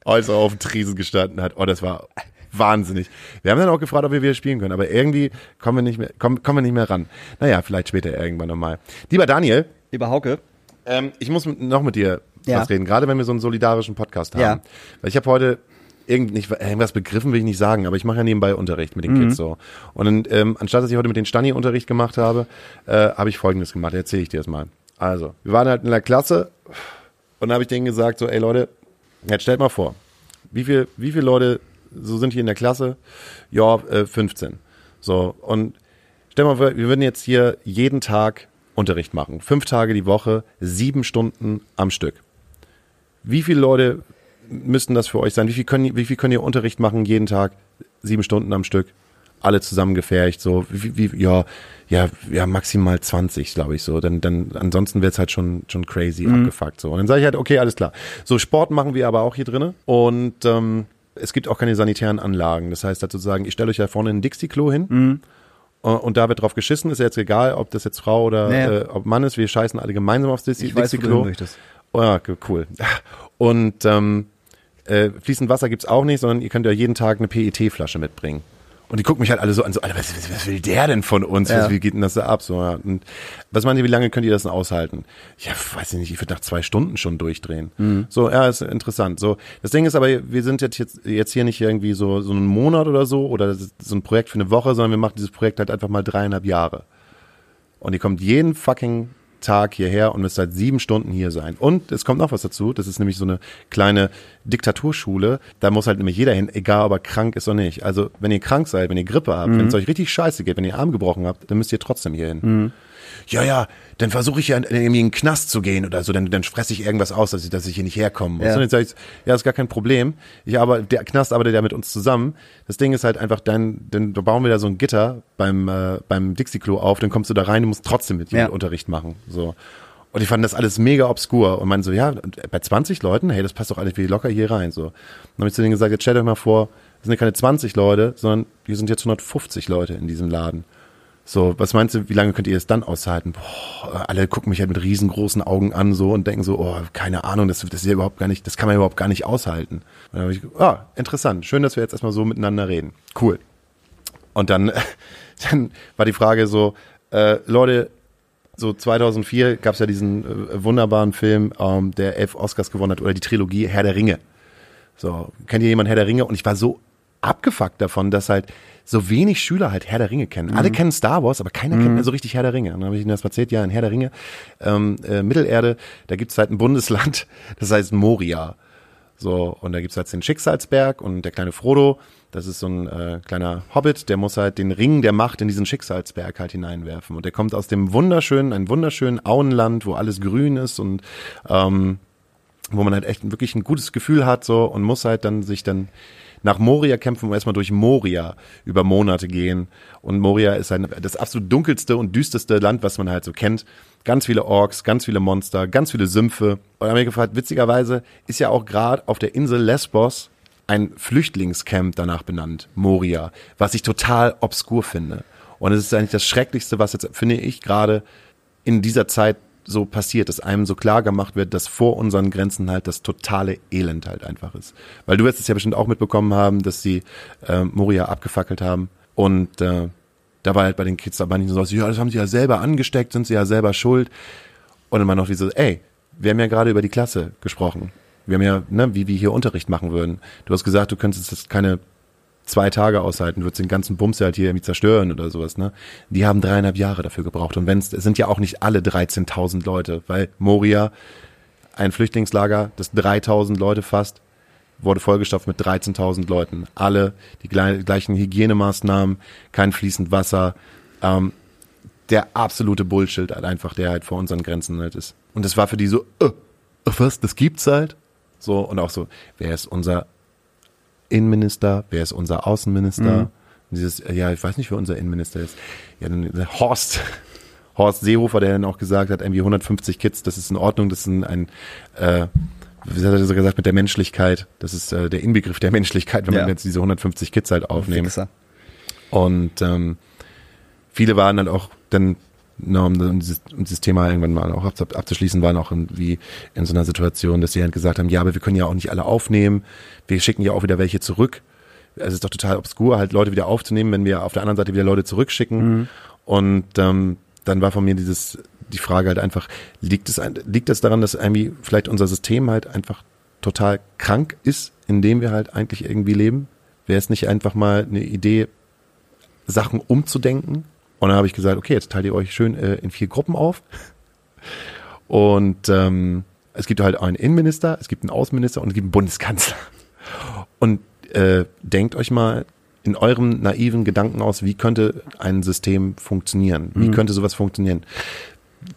Als er auf dem Tresen gestanden hat. Oh, das war wahnsinnig. Wir haben dann auch gefragt, ob wir wieder spielen können, aber irgendwie kommen wir nicht mehr, kommen, kommen wir nicht mehr ran. Naja, vielleicht später irgendwann nochmal. Lieber Daniel, Lieber Hauke. ähm, ich muss mit, noch mit dir Ja. was reden, gerade wenn wir so einen solidarischen Podcast haben. Ja. Weil ich habe heute irgend, nicht, irgendwas begriffen will ich nicht sagen, aber ich mache ja nebenbei Unterricht mit den Mhm. Kids so. Und ähm, anstatt dass ich heute mit den Stani Unterricht gemacht habe, äh, habe ich Folgendes gemacht. Erzähle ich dir das mal. Also, wir waren halt in der Klasse und dann habe ich denen gesagt so, ey Leute, jetzt stellt mal vor, wie viel, wie viele Leute so sind hier in der Klasse? Ja, äh, 15. So, und stell mal vor, wir würden jetzt hier jeden Tag Unterricht machen. Fünf Tage die Woche, sieben Stunden am Stück. Wie viele Leute müssten das für euch sein? Wie viel können, wie viel könnt ihr Unterricht machen jeden Tag? Sieben Stunden am Stück. Alle zusammengefercht, so, wie, wie, ja, ja, ja, maximal 20, glaube ich, so. Dann, dann, ansonsten wird's halt schon, schon crazy abgefuckt, so. Und dann sage ich halt, okay, alles klar. So, Sport machen wir aber auch hier drinnen. Und, ähm, Es gibt auch keine sanitären Anlagen. Das heißt, dazu sagen, ich stelle euch ja vorne ein Dixie-Klo hin. Mhm. Und da wird drauf geschissen, ist ja jetzt egal, ob das jetzt Frau oder naja. äh, ob Mann ist, wir scheißen alle gemeinsam aufs Dixie-Klo. Dixie oh ja, cool. Und ähm, äh, fließend Wasser gibt's auch nicht, sondern ihr könnt ja jeden Tag eine PET-Flasche mitbringen. Und die gucken mich halt alle so an, so, Alter, was, was will der denn von uns? Ja. Was, wie geht denn das da ab? So, ja. Und was meint ihr, wie lange könnt ihr das denn aushalten? Ja, weiß ich nicht, ich würde nach zwei Stunden schon durchdrehen. Mhm. So, ja, ist interessant. So, das Ding ist aber, wir sind jetzt, jetzt hier nicht irgendwie so, so einen Monat oder so oder so ein Projekt für eine Woche, sondern wir machen dieses Projekt halt einfach mal dreieinhalb Jahre. Und ihr kommt jeden fucking Tag hierher und müsst seit sieben Stunden hier sein. Und es kommt noch was dazu, das ist nämlich so eine kleine Diktaturschule. Da muss halt nämlich jeder hin, egal ob er krank ist oder nicht. Also wenn ihr krank seid, wenn ihr Grippe habt, mhm. wenn es euch richtig scheiße geht, wenn ihr Arm gebrochen habt, dann müsst ihr trotzdem hier hin. Mhm ja, ja, dann versuche ich ja irgendwie in den Knast zu gehen oder so, dann, dann fresse ich irgendwas aus, dass ich, dass ich hier nicht herkomme. Ja. Und dann sage ich, ja, ist gar kein Problem. Ich aber der Knast arbeitet ja mit uns zusammen. Das Ding ist halt einfach, dann, dann bauen wir da so ein Gitter beim, äh, beim Dixie-Klo auf, dann kommst du da rein, du musst trotzdem mit ja. Unterricht machen. So. Und ich fand das alles mega obskur. Und man so, ja, bei 20 Leuten, hey, das passt doch alles wie locker hier rein. So. Dann habe ich zu denen gesagt, jetzt stellt euch mal vor, das sind ja keine 20 Leute, sondern wir sind jetzt 150 Leute in diesem Laden. So, was meinst du, wie lange könnt ihr es dann aushalten? Boah, alle gucken mich halt mit riesengroßen Augen an so und denken so, oh, keine Ahnung, das, das ist ja überhaupt gar nicht, das kann man überhaupt gar nicht aushalten. Und dann habe ich, ah, interessant, schön, dass wir jetzt erstmal so miteinander reden. Cool. Und dann, *laughs* dann war die Frage so, äh, Leute, so 2004 gab es ja diesen äh, wunderbaren Film, ähm, der elf Oscars gewonnen hat, oder die Trilogie Herr der Ringe. So, kennt ihr jemand Herr der Ringe? Und ich war so abgefuckt davon, dass halt so wenig Schüler halt Herr der Ringe kennen. Mhm. Alle kennen Star Wars, aber keiner mhm. kennt mehr so richtig Herr der Ringe. Und dann habe ich ihnen das erzählt, ja, in Herr der Ringe, ähm, äh, Mittelerde, da gibt's halt ein Bundesland, *laughs* das heißt Moria. So, und da gibt's halt den Schicksalsberg und der kleine Frodo, das ist so ein äh, kleiner Hobbit, der muss halt den Ring der Macht in diesen Schicksalsberg halt hineinwerfen. Und der kommt aus dem wunderschönen, ein wunderschönen Auenland, wo alles grün ist und ähm, wo man halt echt wirklich ein gutes Gefühl hat so und muss halt dann sich dann nach Moria kämpfen und erstmal durch Moria über Monate gehen. Und Moria ist ein, das absolut dunkelste und düsterste Land, was man halt so kennt. Ganz viele Orks, ganz viele Monster, ganz viele Sümpfe. Und dann habe ich gefragt, witzigerweise ist ja auch gerade auf der Insel Lesbos ein Flüchtlingscamp danach benannt, Moria, was ich total obskur finde. Und es ist eigentlich das Schrecklichste, was jetzt, finde ich, gerade in dieser Zeit so passiert, dass einem so klar gemacht wird, dass vor unseren Grenzen halt das totale Elend halt einfach ist. Weil du wirst es ja bestimmt auch mitbekommen haben, dass sie äh, Moria abgefackelt haben und äh, da war halt bei den Kids aber nicht so, ja, das haben sie ja selber angesteckt, sind sie ja selber schuld. Und war noch diese, ey, wir haben ja gerade über die Klasse gesprochen. Wir haben ja, ne, wie wir hier Unterricht machen würden. Du hast gesagt, du könntest jetzt keine zwei Tage aushalten, würdest den ganzen Bums halt hier irgendwie zerstören oder sowas, ne? Die haben dreieinhalb Jahre dafür gebraucht. Und wenn es sind ja auch nicht alle 13.000 Leute, weil Moria, ein Flüchtlingslager, das 3.000 Leute fasst, wurde vollgestopft mit 13.000 Leuten. Alle die gleichen Hygienemaßnahmen, kein fließend Wasser, ähm, der absolute Bullshit halt einfach, der halt vor unseren Grenzen halt ist. Und das war für die so, äh, was, das gibt's halt? So, und auch so, wer ist unser Innenminister, wer ist unser Außenminister? Mhm. Dieses, ja, ich weiß nicht, wer unser Innenminister ist. Ja, dann Horst, *laughs* Horst Seehofer, der dann auch gesagt hat, irgendwie 150 Kids, das ist in Ordnung, das ist ein, ein äh, wie hat er so gesagt, mit der Menschlichkeit, das ist äh, der Inbegriff der Menschlichkeit, wenn ja. man jetzt diese 150 Kids halt aufnehmen. Und ähm, viele waren dann auch dann um dieses, um dieses Thema irgendwann mal auch abzuschließen, waren auch wie in so einer Situation, dass sie halt gesagt haben, ja, aber wir können ja auch nicht alle aufnehmen, wir schicken ja auch wieder welche zurück. Es ist doch total obskur, halt Leute wieder aufzunehmen, wenn wir auf der anderen Seite wieder Leute zurückschicken. Mhm. Und ähm, dann war von mir dieses die Frage halt einfach, liegt es liegt es daran, dass irgendwie vielleicht unser System halt einfach total krank ist, in dem wir halt eigentlich irgendwie leben? Wäre es nicht einfach mal eine Idee, Sachen umzudenken? Und dann habe ich gesagt, okay, jetzt teilt ihr euch schön äh, in vier Gruppen auf. Und ähm, es gibt halt einen Innenminister, es gibt einen Außenminister und es gibt einen Bundeskanzler. Und äh, denkt euch mal in eurem naiven Gedanken aus, wie könnte ein System funktionieren? Wie mhm. könnte sowas funktionieren?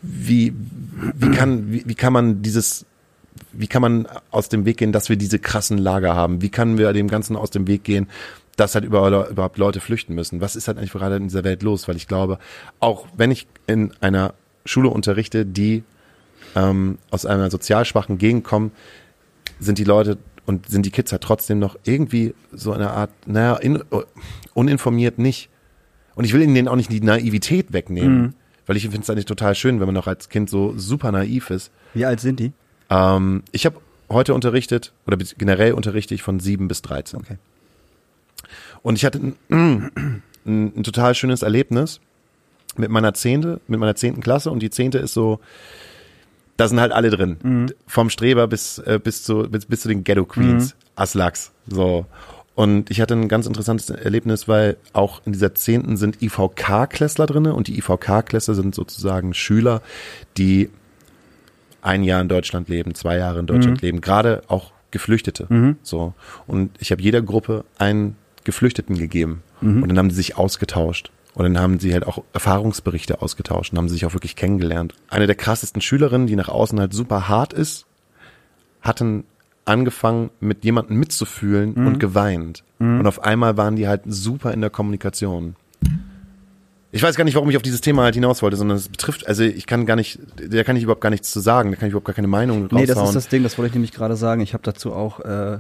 Wie, wie, kann, wie, wie kann man dieses wie kann man aus dem Weg gehen, dass wir diese krassen Lager haben? Wie können wir dem Ganzen aus dem Weg gehen, dass halt überhaupt Leute flüchten müssen. Was ist halt eigentlich gerade in dieser Welt los? Weil ich glaube, auch wenn ich in einer Schule unterrichte, die ähm, aus einer sozial schwachen Gegend kommen, sind die Leute und sind die Kids halt trotzdem noch irgendwie so eine Art, naja, in, uninformiert nicht. Und ich will ihnen auch nicht die Naivität wegnehmen, Mhm. weil ich finde es eigentlich total schön, wenn man noch als Kind so super naiv ist. Wie alt sind die? Ähm, ich habe heute unterrichtet, oder generell unterrichte ich von 7 bis 13. Okay. Und ich hatte ein, *clears throat* ein, ein total schönes Erlebnis mit meiner Zehnte, mit meiner zehnten Klasse und die Zehnte ist so, da sind halt alle drin. Vom Streber bis, äh, bis zu, bis, bis zu den Ghetto Queens. Aslaks. So. Und ich hatte ein ganz interessantes Erlebnis, weil auch in dieser Zehnten sind IVK-Klässler drinne und die IVK-Klässler sind sozusagen Schüler, die ein Jahr in Deutschland leben, zwei Jahre in Deutschland leben, gerade auch Geflüchtete. So. Und ich habe jeder Gruppe einen Geflüchteten gegeben. Und dann haben die sich ausgetauscht. Und dann haben sie halt auch Erfahrungsberichte ausgetauscht und haben sich auch wirklich kennengelernt. Eine der krassesten Schülerinnen, die nach außen halt super hart ist, hatten angefangen, mit jemandem mitzufühlen und geweint. Und auf einmal waren die halt super in der Kommunikation. Ich weiß gar nicht, warum ich auf dieses Thema halt hinaus wollte, sondern es betrifft, also ich kann gar nicht, da kann ich überhaupt gar nichts zu sagen, da kann ich überhaupt gar keine Meinung raushauen. Nee, das ist das Ding, das wollte ich nämlich gerade sagen. Ich habe dazu auch äh,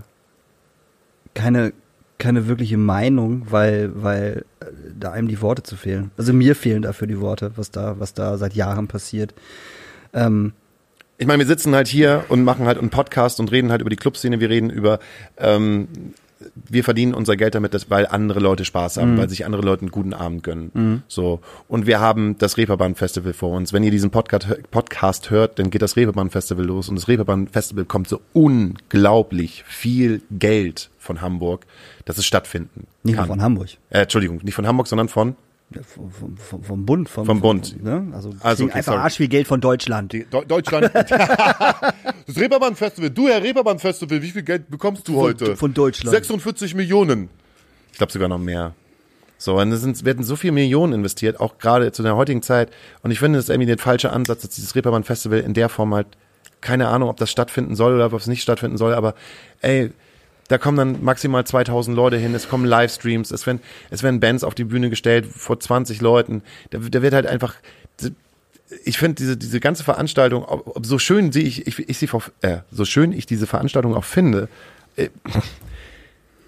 keine, keine wirkliche Meinung, weil, weil äh, da einem die Worte zu fehlen. Also mir fehlen dafür die Worte, was da, was da seit Jahren passiert. Ähm, Ich meine, wir sitzen halt hier und machen halt einen Podcast und reden halt über die Clubszene, wir reden über, ähm, wir verdienen unser Geld damit, dass, weil andere Leute Spaß haben, weil sich andere Leute einen guten Abend gönnen. So. Und wir haben das Reeperbahn Festival vor uns. Wenn ihr diesen Podcast, Podcast hört, dann geht das Reeperbahn Festival los und das Reeperbahn Festival kommt so unglaublich viel Geld von Hamburg, dass es stattfinden nicht kann. von Hamburg. Äh, Entschuldigung, nicht von Hamburg, sondern von vom, vom, vom, Bund. Vom, Vom Bund. ne? Also, Also, okay, einfach sorry. arsch viel Geld von Deutschland. Deu- Deutschland. *laughs* das Reeperbahn Festival. Du, Herr Reeperbahn Festival, wie viel Geld bekommst du heute? von Deutschland. 46 Millionen. Ich glaube sogar noch mehr. So, und es sind, werden so viele Millionen investiert, auch gerade zu der heutigen Zeit. Und ich finde, das ist irgendwie der falsche Ansatz, dass dieses Reeperbahn Festival in der Form halt, keine Ahnung, ob das stattfinden soll oder ob es nicht stattfinden soll, aber ey, da kommen dann maximal 2000 Leute hin, es kommen Livestreams, es werden, es werden Bands auf die Bühne gestellt vor 20 Leuten. Da, da wird halt einfach, ich finde diese, diese ganze Veranstaltung, ob, ob so schön sie ich, ich, ich sie, äh, so schön ich diese Veranstaltung auch finde, äh,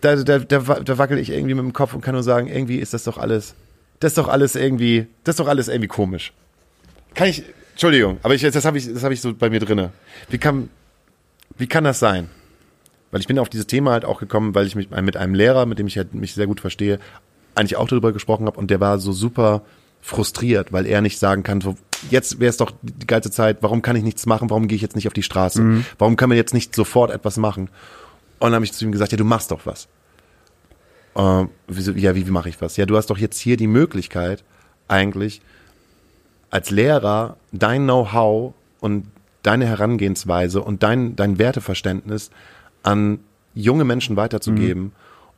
da, da, da, da wackel ich irgendwie mit dem Kopf und kann nur sagen, irgendwie ist das doch alles, das ist doch alles irgendwie, das ist doch alles irgendwie komisch. Kann ich, Entschuldigung, aber ich, das habe ich, habe ich so bei mir drinne. Wie kann, wie kann das sein? Weil ich bin auf dieses Thema halt auch gekommen, weil ich mich mit einem Lehrer, mit dem ich halt mich sehr gut verstehe, eigentlich auch darüber gesprochen habe und der war so super frustriert, weil er nicht sagen kann, so, jetzt wäre es doch die geilste Zeit, warum kann ich nichts machen, warum gehe ich jetzt nicht auf die Straße, warum kann man jetzt nicht sofort etwas machen? Und dann habe ich zu ihm gesagt, ja, du machst doch was. Äh, wieso, ja, wie, wie mache ich was? Ja, du hast doch jetzt hier die Möglichkeit, eigentlich als Lehrer dein Know-how und deine Herangehensweise und dein, dein Werteverständnis an junge Menschen weiterzugeben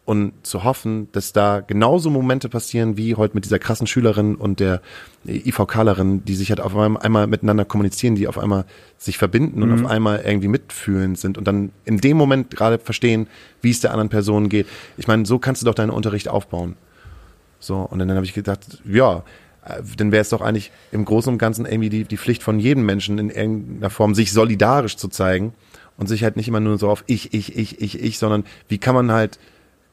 und zu hoffen, dass da genauso Momente passieren wie heute mit dieser krassen Schülerin und der IVKlerin, die sich halt auf einmal, miteinander kommunizieren, die auf einmal sich verbinden und auf einmal irgendwie mitfühlend sind und dann in dem Moment gerade verstehen, wie es der anderen Person geht. Ich meine, so kannst du doch deinen Unterricht aufbauen. So, und dann habe ich gedacht, ja, äh, dann wäre es doch eigentlich im Großen und Ganzen irgendwie die, die Pflicht von jedem Menschen in irgendeiner Form, sich solidarisch zu zeigen und sich halt nicht immer nur so auf ich, ich, ich, ich, ich, sondern wie kann man halt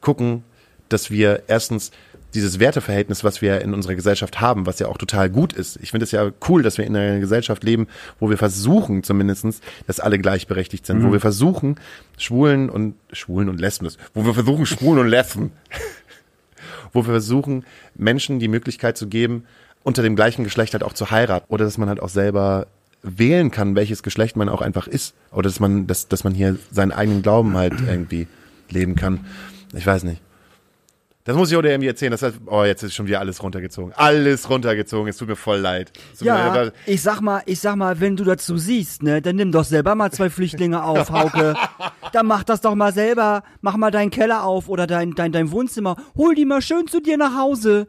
gucken, dass wir erstens dieses Werteverhältnis, was wir in unserer Gesellschaft haben, was ja auch total gut ist. Ich finde es ja cool, dass wir in einer Gesellschaft leben, wo wir versuchen zumindestens, dass alle gleichberechtigt sind, wo wir versuchen, Schwulen und Schwulen und Lesben, wo wir versuchen, Schwulen und Lesben *laughs* wo wir versuchen, Menschen die Möglichkeit zu geben, unter dem gleichen Geschlecht halt auch zu heiraten. Oder dass man halt auch selber wählen kann, welches Geschlecht man auch einfach ist. Oder dass man, dass, dass man hier seinen eigenen Glauben halt irgendwie leben kann. Ich weiß nicht. Das muss ich oder irgendwie erzählen. Das heißt, oh, jetzt ist schon wieder alles runtergezogen. Alles runtergezogen. Es tut mir voll leid. Ja, mir, ich sag mal, ich sag mal, wenn du dazu siehst, ne, dann nimm doch selber mal zwei Flüchtlinge auf, Hauke. Dann mach das doch mal selber. Mach mal deinen Keller auf oder dein, dein, dein Wohnzimmer. Hol die mal schön zu dir nach Hause.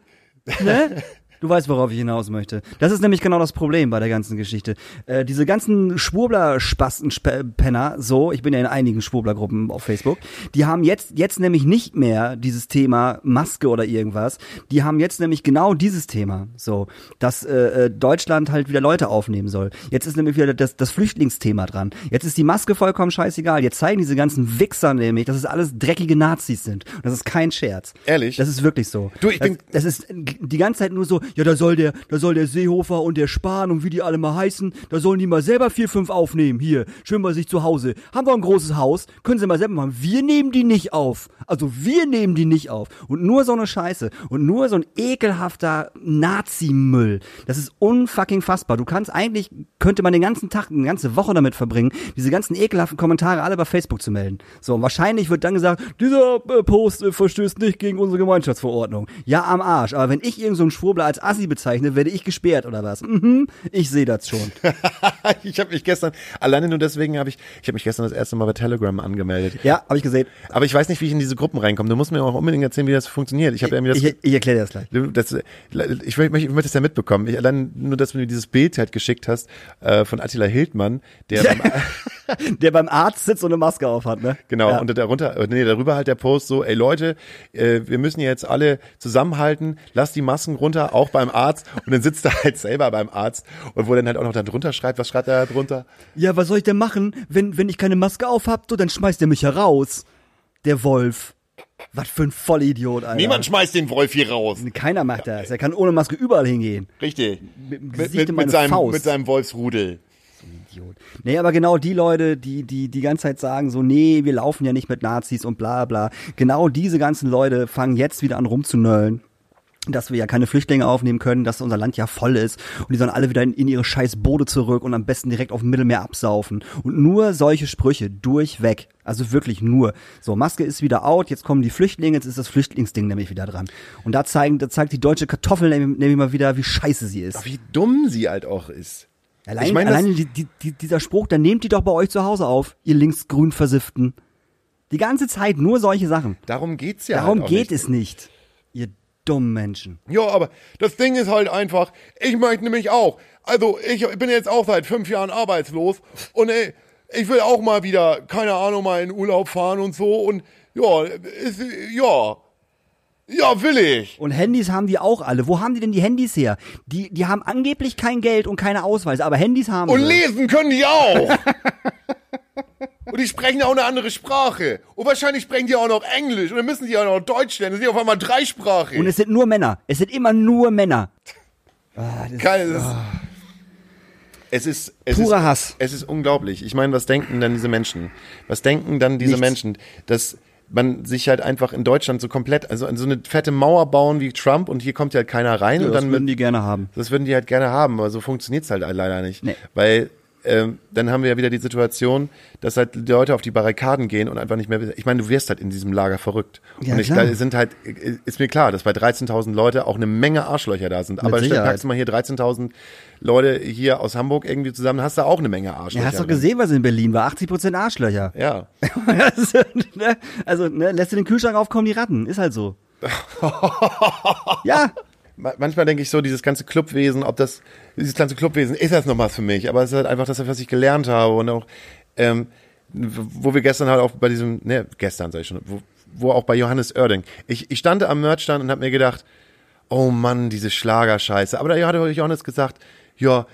Ne? Du weißt, worauf ich hinaus möchte. Das ist nämlich genau das Problem bei der ganzen Geschichte. Äh, diese ganzen Schwurbler-Spasten-Penner, so, ich bin ja in einigen Schwurbler-Gruppen auf Facebook, die haben jetzt, jetzt nämlich nicht mehr dieses Thema Maske oder irgendwas. Die haben jetzt nämlich genau dieses Thema, so, dass äh, äh Deutschland halt wieder Leute aufnehmen soll. Jetzt ist nämlich wieder das, das Flüchtlingsthema dran. Jetzt ist die Maske vollkommen scheißegal. Jetzt zeigen diese ganzen Wichser nämlich, dass es alles dreckige Nazis sind. Und das ist kein Scherz. Ehrlich? Das ist wirklich so. Du, ich bin- das, das ist die ganze Zeit nur so, ja, da soll der, da soll der Seehofer und der Spahn und wie die alle mal heißen, da sollen die mal selber vier, fünf aufnehmen. Hier, schön bei sich zu Hause. Haben wir ein großes Haus, können sie mal selber machen. Wir nehmen die nicht auf. Also wir nehmen die nicht auf. Und nur so eine Scheiße. Und nur so ein ekelhafter Nazi-Müll. Das ist unfucking fassbar. Du kannst eigentlich, könnte man den ganzen Tag, eine ganze Woche damit verbringen, diese ganzen ekelhaften Kommentare alle bei Facebook zu melden. So, und wahrscheinlich wird dann gesagt, dieser äh, Post äh, verstößt nicht gegen unsere Gemeinschaftsverordnung. Ja, am Arsch. Aber wenn ich irgendeinen so Schwurbler als Assi bezeichne, werde ich gesperrt oder was? Mhm, ich sehe das schon. *laughs* ich habe mich gestern, alleine nur deswegen habe ich, ich habe mich gestern das erste Mal bei Telegram angemeldet. Ja, habe ich gesehen. Aber ich weiß nicht, wie ich in diese Gruppen reinkomme. Du musst mir auch unbedingt erzählen, wie das funktioniert. Ich habe irgendwie das, Ich, ich erkläre dir das gleich. Das, ich möchte, ich möchte es ja mitbekommen. Ich, allein nur, dass du mir dieses Bild halt geschickt hast äh, von Attila Hildmann, der beim, *laughs* Der beim Arzt sitzt und eine Maske auf hat, ne? genau Ja. und darunter, nee, darüber halt der Post so, ey Leute, äh, wir müssen jetzt alle zusammenhalten, lass die Masken runter, auch beim Arzt. Und dann sitzt er halt selber beim Arzt und wo er dann halt auch noch da drunter schreibt, was schreibt er da drunter? Ja, was soll ich denn machen, wenn, wenn ich keine Maske auf hab, so, dann schmeißt er mich heraus. Der Wolf. Was für ein Vollidiot, Alter. Niemand schmeißt den Wolf hier raus. Keiner macht das. Er kann ohne Maske überall hingehen. Richtig. Mit Mit, mit, seinem, Faust. mit seinem Wolfsrudel. Idiot. Nee, aber genau die Leute, die, die die ganze Zeit sagen so, nee, wir laufen ja nicht mit Nazis und bla bla. Genau diese ganzen Leute fangen jetzt wieder an rumzunöllen. Dass wir ja keine Flüchtlinge aufnehmen können, dass unser Land ja voll ist und die sollen alle wieder in, in ihre scheiß Boote zurück und am besten direkt auf dem Mittelmeer absaufen. Und nur solche Sprüche durchweg. Also wirklich nur. So, Maske ist wieder out, jetzt kommen die Flüchtlinge, jetzt ist das Flüchtlingsding nämlich wieder dran. Und da zeigen, da zeigt die deutsche Kartoffel nämlich, nämlich mal wieder, wie scheiße sie ist. Wie dumm sie halt auch ist. Allein, Ich meine, das- alleine die, die, die, dieser Spruch, dann nehmt die doch bei euch zu Hause auf, ihr linksgrün Versifften. Die ganze Zeit nur solche Sachen. Darum geht's ja. Darum halt geht nicht. es nicht. Ihr dummen Menschen. Ja, aber das Ding ist halt einfach, ich möchte nämlich auch, also ich bin jetzt auch seit fünf Jahren arbeitslos und ey, ich will auch mal wieder, keine Ahnung, mal in Urlaub fahren und so und ja, ist, ja, ja, will ich. Und Handys haben die auch alle. Wo haben die denn die Handys her? Die, die haben angeblich kein Geld und keine Ausweise, aber Handys haben Und sie. lesen können die auch. *laughs* Und die sprechen auch eine andere Sprache. Und wahrscheinlich sprechen die auch noch Englisch. Und dann müssen die auch noch Deutsch lernen. Das sind auf einmal dreisprachig. Und es sind nur Männer. Es sind immer nur Männer. Keine, es, ist, es ist es Purer ist, Hass. Es ist unglaublich. Ich meine, was denken dann diese Menschen? Was denken dann diese Nichts. Menschen, dass man sich halt einfach in Deutschland so komplett, also so eine fette Mauer bauen wie Trump und hier kommt ja halt keiner rein und das dann würden mit, die gerne haben. das würden die halt gerne haben, aber so funktioniert's halt leider nicht. Nee. Weil ähm, dann haben wir ja wieder die Situation, dass halt die Leute auf die Barrikaden gehen und einfach nicht mehr. Ich meine, du wirst halt in diesem Lager verrückt. Ja, und ich klar. da sind halt, ist mir klar, dass bei 13.000 Leute auch eine Menge Arschlöcher da sind. Aber stell- Sicherheit. packst du mal hier 13.000 Leute hier aus Hamburg irgendwie zusammen, hast du auch eine Menge Arschlöcher. Ja, hast doch drin. gesehen, was in Berlin war. 80% Arschlöcher. Ja. *laughs* Ist, ne? Also, ne, lässt du den Kühlschrank auf, kommen die Ratten. Ist halt so. *laughs* ja. Ma- Manchmal denke ich so, dieses ganze Clubwesen, ob das, dieses ganze Clubwesen, ist das noch was für mich? Aber es ist halt einfach das, was ich gelernt habe und auch, ähm, wo wir gestern halt auch bei diesem, ne, gestern sag ich schon, wo, wo auch bei Johannes Oerding, ich, ich stand am Merchstand und habe mir gedacht, oh Mann, diese Schlagerscheiße. Aber da hat Johannes gesagt, ja,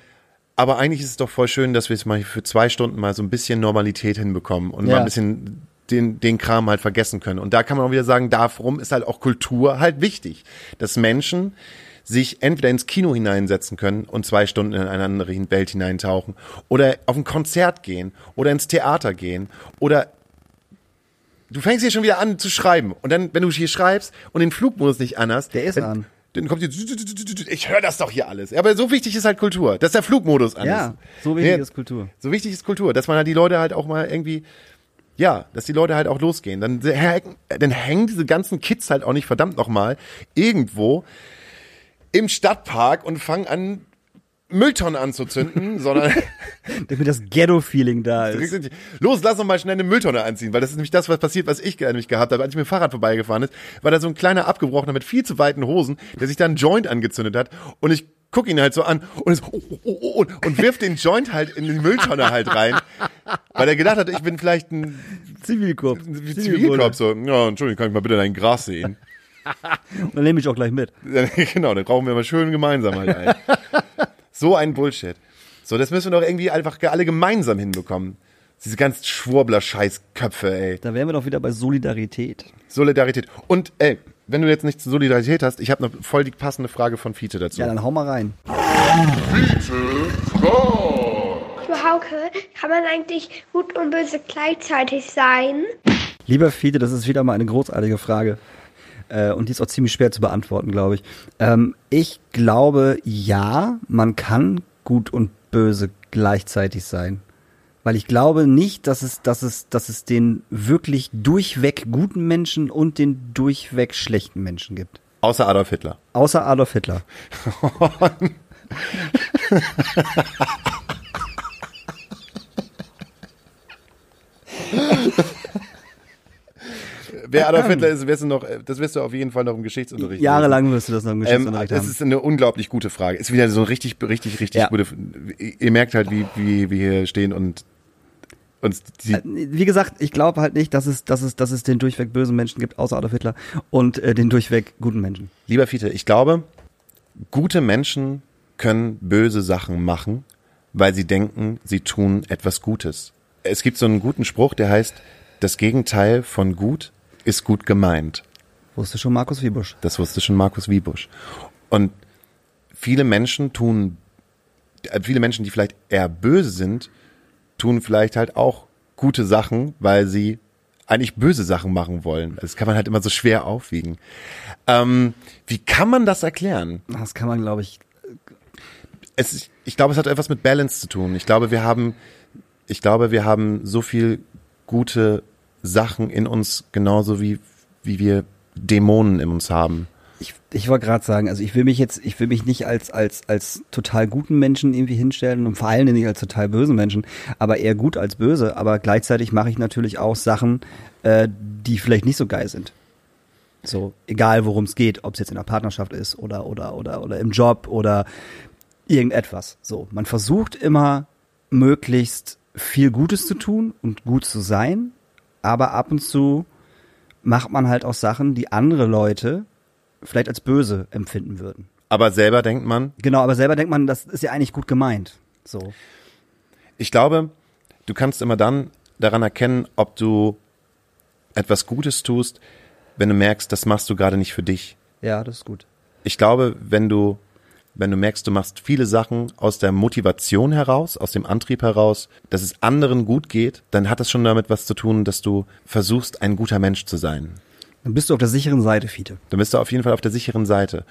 aber eigentlich ist es doch voll schön, dass wir es mal für zwei Stunden mal so ein bisschen Normalität hinbekommen und mal Ja. ein bisschen den, den Kram halt vergessen können. Und da kann man auch wieder sagen, darum ist halt auch Kultur halt wichtig, dass Menschen sich entweder ins Kino hineinsetzen können und zwei Stunden in eine andere Welt hineintauchen oder auf ein Konzert gehen oder ins Theater gehen oder du fängst hier schon wieder an zu schreiben und dann, wenn du hier schreibst und den Flugmodus nicht anhast, Der ist dann, an. Dann kommt hier, ich höre das doch hier alles. Aber so wichtig ist halt Kultur, dass der Flugmodus an Ja, ist. so wichtig Nee, ist Kultur. So wichtig ist Kultur, dass man halt die Leute halt auch mal irgendwie, ja, dass die Leute halt auch losgehen. Dann, dann hängen diese ganzen Kids halt auch nicht verdammt nochmal irgendwo im Stadtpark und fangen an, Mülltonne anzuzünden, *laughs* sondern Damit das Ghetto-Feeling da ist. los, lass uns mal schnell eine Mülltonne anziehen, weil das ist nämlich das, was passiert, was ich nämlich gehabt habe, als ich mit dem Fahrrad vorbeigefahren ist, war da so ein kleiner Abgebrochener mit viel zu weiten Hosen, der sich da einen Joint angezündet hat und ich guck ihn halt so an und, ist, oh, oh, oh, oh, und wirft den Joint halt in die Mülltonne halt rein, weil er gedacht hat, ich bin vielleicht ein Zivilkorps. Zivilkorps so. Ja, Entschuldigung, kann ich mal bitte dein Gras sehen? Und *laughs* dann nehme ich auch gleich mit. *laughs* genau, dann brauchen wir mal schön gemeinsam halt ein. So ein Bullshit. So, das müssen wir doch irgendwie einfach alle gemeinsam hinbekommen. Diese ganz Schwurbler-Scheißköpfe, ey. Da wären wir doch wieder bei Solidarität. Solidarität. Und, ey, wenn du jetzt nicht Solidarität hast, ich habe noch voll die passende Frage von Fiete dazu. Ja, dann hau mal rein. Frau Hauke, kann man eigentlich gut und böse gleichzeitig sein? Lieber Fiete, das ist wieder mal eine großartige Frage. Äh, und die ist auch ziemlich schwer zu beantworten, glaube ich. Ähm, ich glaube, ja, man kann gut und böse gleichzeitig sein. Weil ich glaube nicht, dass es, dass es, dass es den wirklich durchweg guten Menschen und den durchweg schlechten Menschen gibt. Außer Adolf Hitler. Außer Adolf Hitler. *laughs* *laughs* Wer Adolf Hitler ist, wirst du noch, das wirst du auf jeden Fall noch im Geschichtsunterricht. Jahrelang wirst du das noch im Ähm, Geschichtsunterricht das haben. ist eine unglaublich gute Frage. Ist wieder so richtig, richtig, richtig Ja. gute. Ihr merkt halt, wie, wie wir hier stehen und uns die, Äh, Wie gesagt, ich glaube halt nicht, dass es, dass es, dass es den durchweg bösen Menschen gibt, außer Adolf Hitler, und äh, den durchweg guten Menschen. Lieber Fiete, ich glaube, gute Menschen können böse Sachen machen, weil sie denken, sie tun etwas Gutes. Es gibt so einen guten Spruch, der heißt, das Gegenteil von gut ist gut gemeint. Wusste schon Markus Wiebusch. Das wusste schon Markus Wiebusch. Und viele Menschen tun, äh, viele Menschen, die vielleicht eher böse sind, tun vielleicht halt auch gute Sachen, weil sie eigentlich böse Sachen machen wollen. Das kann man halt immer so schwer aufwiegen. Ähm, wie kann man das erklären? Das kann man, glaube ich, Es, ich glaube, es hat etwas mit Balance zu tun. Ich glaube, wir haben, ich glaube, wir haben so viel gute Sachen in uns, genauso wie, wie wir Dämonen in uns haben. ich, ich wollte gerade sagen, also ich will mich jetzt, ich will mich nicht als, als, als total guten Menschen irgendwie hinstellen und vor allen Dingen nicht als total bösen Menschen, aber eher gut als böse. Aber gleichzeitig mache ich natürlich auch Sachen, äh, die vielleicht nicht so geil sind. So, egal worum es geht, ob es jetzt in der Partnerschaft ist oder, oder, oder, oder im Job oder irgendetwas. So, man versucht immer möglichst viel Gutes zu tun und gut zu sein, aber ab und zu macht man halt auch Sachen, die andere Leute vielleicht als böse empfinden würden. Aber selber denkt man, Genau, aber selber denkt man, das ist ja eigentlich gut gemeint. So. ich glaube, du kannst immer dann daran erkennen, ob du etwas Gutes tust, wenn du merkst, das machst du gerade nicht für dich. Ja, das ist gut. Ich glaube, wenn du, wenn du merkst, du machst viele Sachen aus der Motivation heraus, aus dem Antrieb heraus, dass es anderen gut geht, dann hat das schon damit was zu tun, dass du versuchst, ein guter Mensch zu sein. Dann bist du auf der sicheren Seite, Fiete. Dann bist du auf jeden Fall auf der sicheren Seite.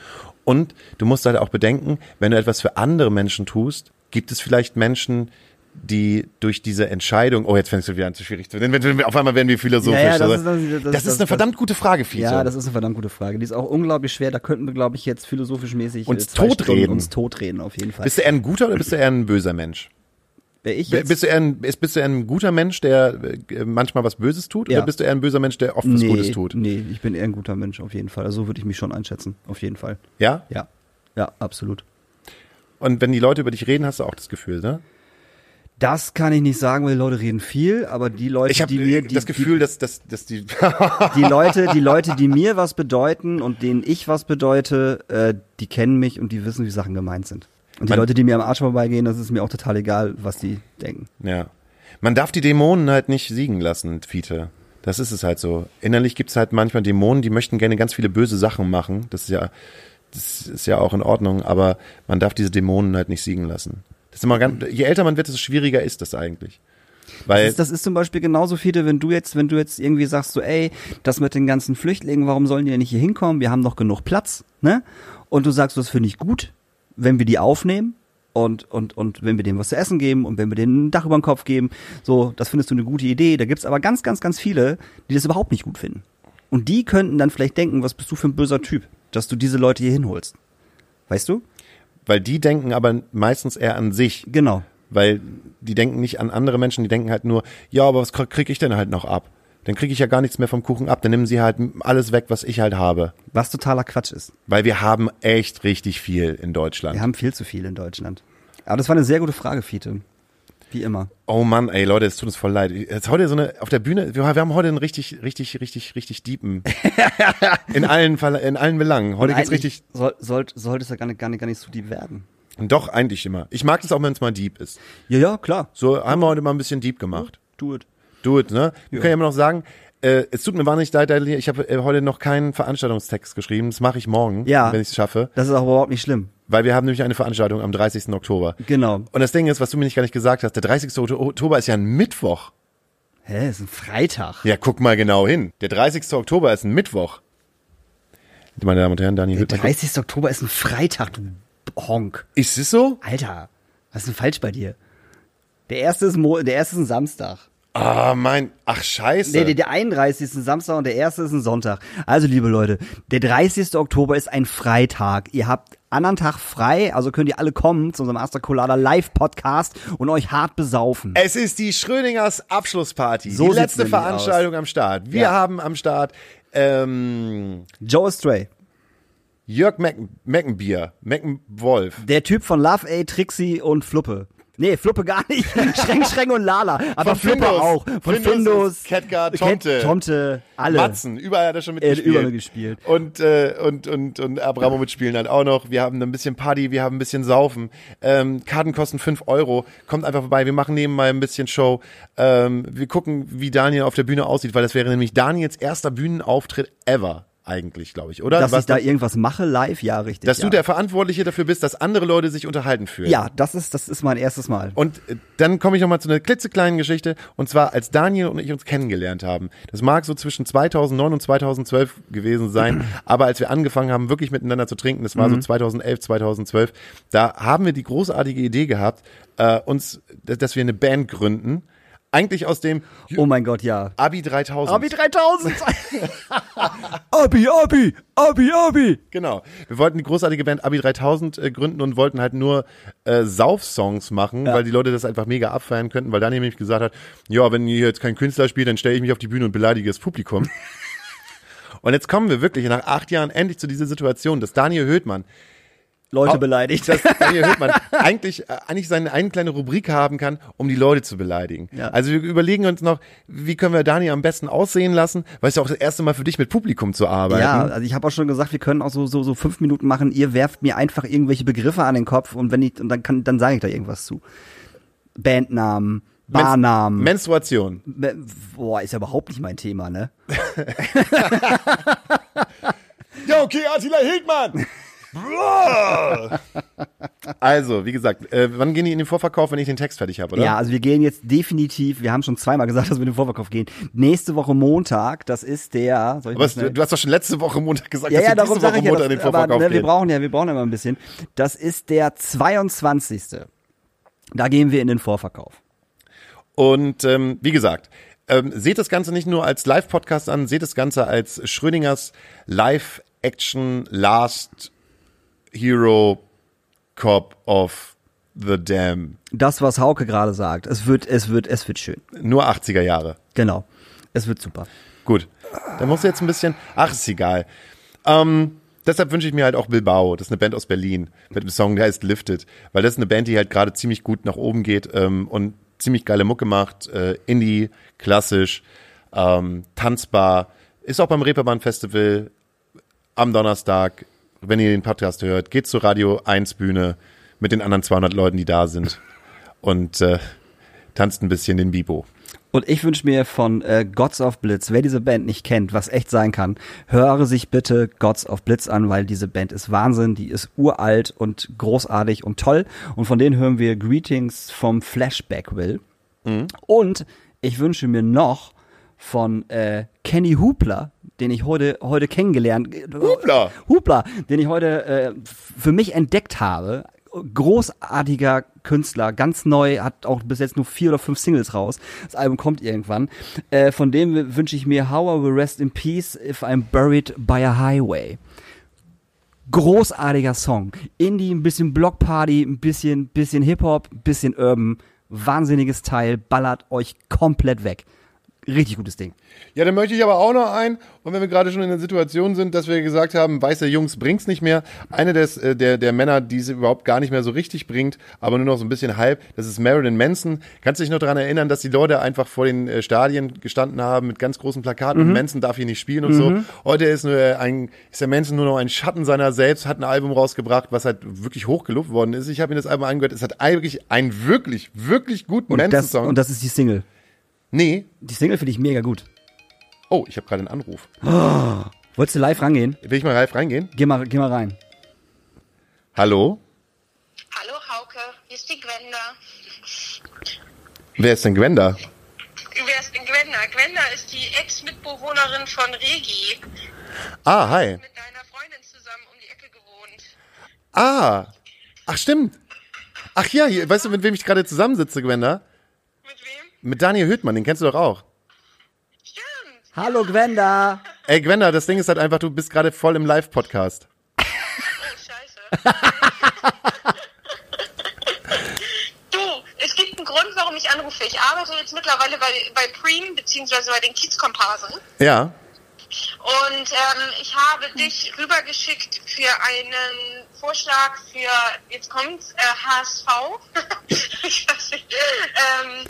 Und du musst halt auch bedenken, wenn du etwas für andere Menschen tust, gibt es vielleicht Menschen, die durch diese Entscheidung, oh, jetzt fängst du wieder an zu schwierig zu werden. Wenn- wenn wir- Auf einmal werden wir philosophisch. Ja, ja, das oder? ist- das das- das ist eine verdammt gute Frage, Fiete. Ja, das ist eine verdammt gute Frage. Die ist auch unglaublich schwer. Da könnten wir, glaube ich, jetzt philosophisch mäßig Uns äh, totreden. Uns totreden, auf jeden Fall. bist du eher ein guter oder bist du eher ein böser Mensch? Wer ich jetzt, Bist du, eher ein, ist- bist du eher ein guter Mensch, der äh, manchmal was Böses tut? Ja. Oder bist du eher ein böser Mensch, der oft was nee, Gutes tut? nee, ich bin eher ein guter Mensch, auf jeden Fall. Also so würde ich mich schon einschätzen, auf jeden Fall. Ja? Ja, ja, absolut. Und wenn die Leute über dich reden, hast du auch das Gefühl, ne? Das kann ich nicht sagen, weil die Leute reden viel, aber die Leute, Ich die mir, die, das Gefühl, dass, dass, dass die. die, *laughs* die Leute, die Leute, die mir was bedeuten und denen ich was bedeute, äh, die kennen mich und die wissen, wie Sachen gemeint sind. Und die Man- Leute, die mir am Arsch vorbeigehen, das ist mir auch total egal, was die denken. ja. Man darf die Dämonen halt nicht siegen lassen, Fiete. Das ist es halt so. Innerlich gibt's halt manchmal Dämonen, die möchten gerne ganz viele böse Sachen machen. Das ist ja, das ist ja auch in Ordnung, aber man darf diese Dämonen halt nicht siegen lassen. Ist immer ganz, je älter man wird, desto schwieriger ist das eigentlich. Weil, Das ist, das ist zum Beispiel genauso, Fiete, wenn du jetzt, wenn du jetzt irgendwie sagst, so, ey, das mit den ganzen Flüchtlingen, warum sollen die denn nicht hier hinkommen? Wir haben doch genug Platz, ne? Und du sagst, das finde ich gut, wenn wir die aufnehmen und, und, und wenn wir denen was zu essen geben und wenn wir denen ein Dach über den Kopf geben, so, das findest du eine gute Idee. Da gibt's aber ganz, ganz, ganz viele, die das überhaupt nicht gut finden. Und die könnten dann vielleicht denken, was bist du für ein böser Typ, dass du diese Leute hier hinholst. Weißt du? Weil die denken aber meistens eher an sich. Genau. Weil die denken nicht an andere Menschen, die denken halt nur, ja, aber was krieg ich denn halt noch ab? Dann kriege ich ja gar nichts mehr vom Kuchen ab, dann nehmen sie halt alles weg, was ich halt habe. Was totaler Quatsch ist. Weil wir haben echt richtig viel in Deutschland. Wir haben viel zu viel in Deutschland. Aber das war eine sehr gute Frage, Fiete. Wie immer. Oh Mann, ey Leute, es tut uns voll leid. Jetzt heute so eine auf der Bühne, wir, haben heute einen richtig, richtig, richtig, richtig deepen. *laughs* in allen in allen Belangen. Heute Und geht's richtig. Soll, soll, sollte es ja gar nicht, gar, nicht, gar nicht so deep werden. Doch, eigentlich immer. Ich mag das auch, wenn es mal deep ist. Ja, ja, klar. So haben wir heute mal ein bisschen deep gemacht. Do it. Do it, ne? Wir können ja immer noch sagen, äh, es tut mir wahnsinnig leid, ich habe äh, heute noch keinen Veranstaltungstext geschrieben. Das mache ich morgen, Ja. wenn ich es schaffe. Das ist auch überhaupt nicht schlimm. Weil wir haben nämlich eine Veranstaltung am 30. Oktober. Genau. Und das Ding ist, was du mir nicht gar nicht gesagt hast, der 30. Oktober ist ja ein Mittwoch. Hä, ist ein Freitag. Ja, guck mal genau hin. Der 30. Oktober ist ein Mittwoch. Meine Damen und Herren, Daniel Der Hüttmann. 30. Oktober ist ein Freitag, du Honk. Ist es so? Alter, was ist denn falsch bei dir? Der erste ist, Mo der erste ist ein Samstag. Ah, mein, ach scheiße. Nee, der, der 31. ist ein Samstag und der erste ist ein Sonntag. Also, liebe Leute, der 30. Oktober ist ein Freitag. Ihr habt anderen Tag frei, also könnt ihr alle kommen zu unserem Astra Colada Live Podcast und euch hart besaufen. Es ist die Schrödingers Abschlussparty. So die letzte Veranstaltung am Start. Wir Ja. haben am Start ähm, Joe Stray, Jörg Mecken, Meckenbier, Meckenwolf. der Typ von Love A, Trixie und Fluppe. Nee, Fluppe gar nicht. *laughs* Schränk, Schränk und Lala. Aber Von Fluppe Findus. auch. Von Findus Findus. Ketka, Ket- Tomte. Tomte, alle. Matzen, überall hat er schon Er hat mitgespielt. überall gespielt. Und, äh, und, und, und Abramowitsch spielen halt auch noch. Wir haben ein bisschen Party, wir haben ein bisschen Saufen. Ähm, Karten kosten 5 Euro. Kommt einfach vorbei. Wir machen nebenbei ein bisschen Show. Ähm, wir gucken, wie Daniel auf der Bühne aussieht, weil das wäre nämlich Daniels erster Bühnenauftritt ever. Eigentlich, glaube ich, oder? Dass Was ich da irgendwas mache live, ja, richtig. dass ja. du der Verantwortliche dafür bist, dass andere Leute sich unterhalten fühlen. Ja, das ist, das ist mein erstes Mal. Und äh, dann komme ich nochmal zu einer klitzekleinen Geschichte. Und zwar, als Daniel und ich uns kennengelernt haben. Das mag so zwischen 2009 und 2012 gewesen sein. *clears throat* aber als wir angefangen haben, wirklich miteinander zu trinken, das war so 2011, 2012, da haben wir die großartige Idee gehabt, äh, uns, dass wir eine Band gründen. Eigentlich aus dem Oh mein Gott, ja. Abi 3000. Abi 3000! *laughs* Abi, Abi, Abi, Abi! Genau. Wir wollten die großartige Band Abi 3000 äh, gründen und wollten halt nur äh, Sauf-Songs machen, weil die Leute das einfach mega abfeiern könnten, weil Daniel nämlich gesagt hat, ja, wenn ihr jetzt kein Künstler spielt, dann stelle ich mich auf die Bühne und beleidige das Publikum. *laughs* und jetzt kommen wir wirklich nach acht Jahren endlich zu dieser Situation, dass Daniel Höhtmann, Leute Oh, beleidigt. dass *laughs* Daniel Höhtmann eigentlich, äh, eigentlich seine eine kleine Rubrik haben kann, um die Leute zu beleidigen. Ja. Also wir überlegen uns noch, wie können wir Daniel am besten aussehen lassen, weil es ja auch das erste Mal für dich mit Publikum zu arbeiten. Ja, also ich habe auch schon gesagt, wir können auch so, so, so fünf Minuten machen. Ihr werft mir einfach irgendwelche Begriffe an den Kopf und wenn ich, und dann kann, dann sage ich da irgendwas zu. Bandnamen, Barnamen. Menstruation. Me- Boah, ist ja überhaupt nicht mein Thema, ne? Ja, okay, Attila Hildmann. *laughs* also, wie gesagt, äh, wann gehen die in den Vorverkauf, wenn ich den Text fertig habe, oder? Ja, also wir gehen jetzt definitiv, wir haben schon zweimal gesagt, dass wir in den Vorverkauf gehen. Nächste Woche Montag, das ist der, soll ich Aber schnell- du hast doch schon letzte Woche Montag gesagt, ja, ja, dass wir darum diese sage Woche ich ja, Montag in den das, aber, Vorverkauf ne, wir brauchen ja, wir brauchen immer ein bisschen. Das ist der 22. Da gehen wir in den Vorverkauf. Und ähm, wie gesagt, ähm, seht das Ganze nicht nur als Live-Podcast an, seht das Ganze als Schrödingers Live-Action Last Hero Cop of the Dam. Das, was Hauke gerade sagt, es wird, es wird, es wird schön. Nur 80er Jahre. Genau. Es wird super. Gut. Da musst du jetzt ein bisschen. Ach, ist egal. Ähm, deshalb wünsche ich mir halt auch Bilbao. Das ist eine Band aus Berlin mit einem Song, der heißt Lifted. Weil das ist eine Band, die halt gerade ziemlich gut nach oben geht ähm, und ziemlich geile Mucke macht. Äh, Indie, klassisch, ähm, tanzbar. Ist auch beim Reeperbahn Festival am Donnerstag. Wenn ihr den Podcast hört, geht zur Radio 1 Bühne mit den anderen 200 Leuten, die da sind. *laughs* Und äh, tanzt ein bisschen den Bibo. Und ich wünsche mir von äh, Gods of Blitz, wer diese Band nicht kennt, was echt sein kann, höre sich bitte Gods of Blitz an, weil diese Band ist Wahnsinn, die ist uralt und großartig und toll. Und von denen hören wir Greetings vom Flashback Will. Und ich wünsche mir noch von äh, Kenny Hoopla, den ich heute heute kennengelernt Hoopla! Hoopla, den ich heute äh, für mich entdeckt habe. Großartiger Künstler, ganz neu, hat auch bis jetzt nur vier oder fünf Singles raus. Das Album kommt irgendwann. Äh, von dem wünsche ich mir How I Will Rest in Peace If I'm Buried by a Highway. Großartiger Song. Indie, ein bisschen Blockparty, ein bisschen, bisschen Hip-Hop, ein bisschen Urban. Wahnsinniges Teil, ballert euch komplett weg. Richtig gutes Ding. Ja, dann möchte ich aber auch noch ein, und wenn wir gerade schon in der Situation sind, dass wir gesagt haben, weiße Jungs bringt's nicht mehr. Eine des, äh, der, der Männer, die sie überhaupt gar nicht mehr so richtig bringt, aber nur noch so ein bisschen halb, das ist Marilyn Manson. Kannst du dich noch daran erinnern, dass die Leute einfach vor den äh, Stadien gestanden haben mit ganz großen Plakaten und Manson darf hier nicht spielen und so. Heute ist nur ein, ist der Manson nur noch ein Schatten seiner selbst, hat ein Album rausgebracht, was halt wirklich hochgelobt worden ist. Ich habe mir das Album angehört, es hat wirklich einen wirklich, wirklich guten Manson-Song. und das ist die Single. Nee. Die Single finde ich mega gut. Oh, ich habe gerade einen Anruf. Wolltest du live rangehen? Will ich mal live reingehen? Geh mal, geh mal rein. Hallo? Hallo Hauke, hier ist die Gwenda. Wer ist denn Gwenda? Wer ist denn Gwenda? Gwenda ist die Ex-Mitbewohnerin von Regi. Ah, hi. Mit deiner Freundin zusammen um die Ecke gewohnt. Ah. Ach, stimmt. Ach ja, hier, weißt du, mit wem ich gerade zusammensitze, Gwenda? Mit Daniel Hüttmann, den kennst du doch auch. Stimmt. Hallo Gwenda. Ey, Gwenda, das Ding ist halt einfach, du bist gerade voll im Live-Podcast. Oh, scheiße. *laughs* du, es gibt einen Grund, warum ich anrufe. Ich arbeite jetzt mittlerweile bei, bei Preem, beziehungsweise bei den Kiezkomparsen. Ja. Und ähm, ich habe dich rübergeschickt für einen Vorschlag für, jetzt kommt äh, HSV. *laughs* ich weiß nicht. Ähm,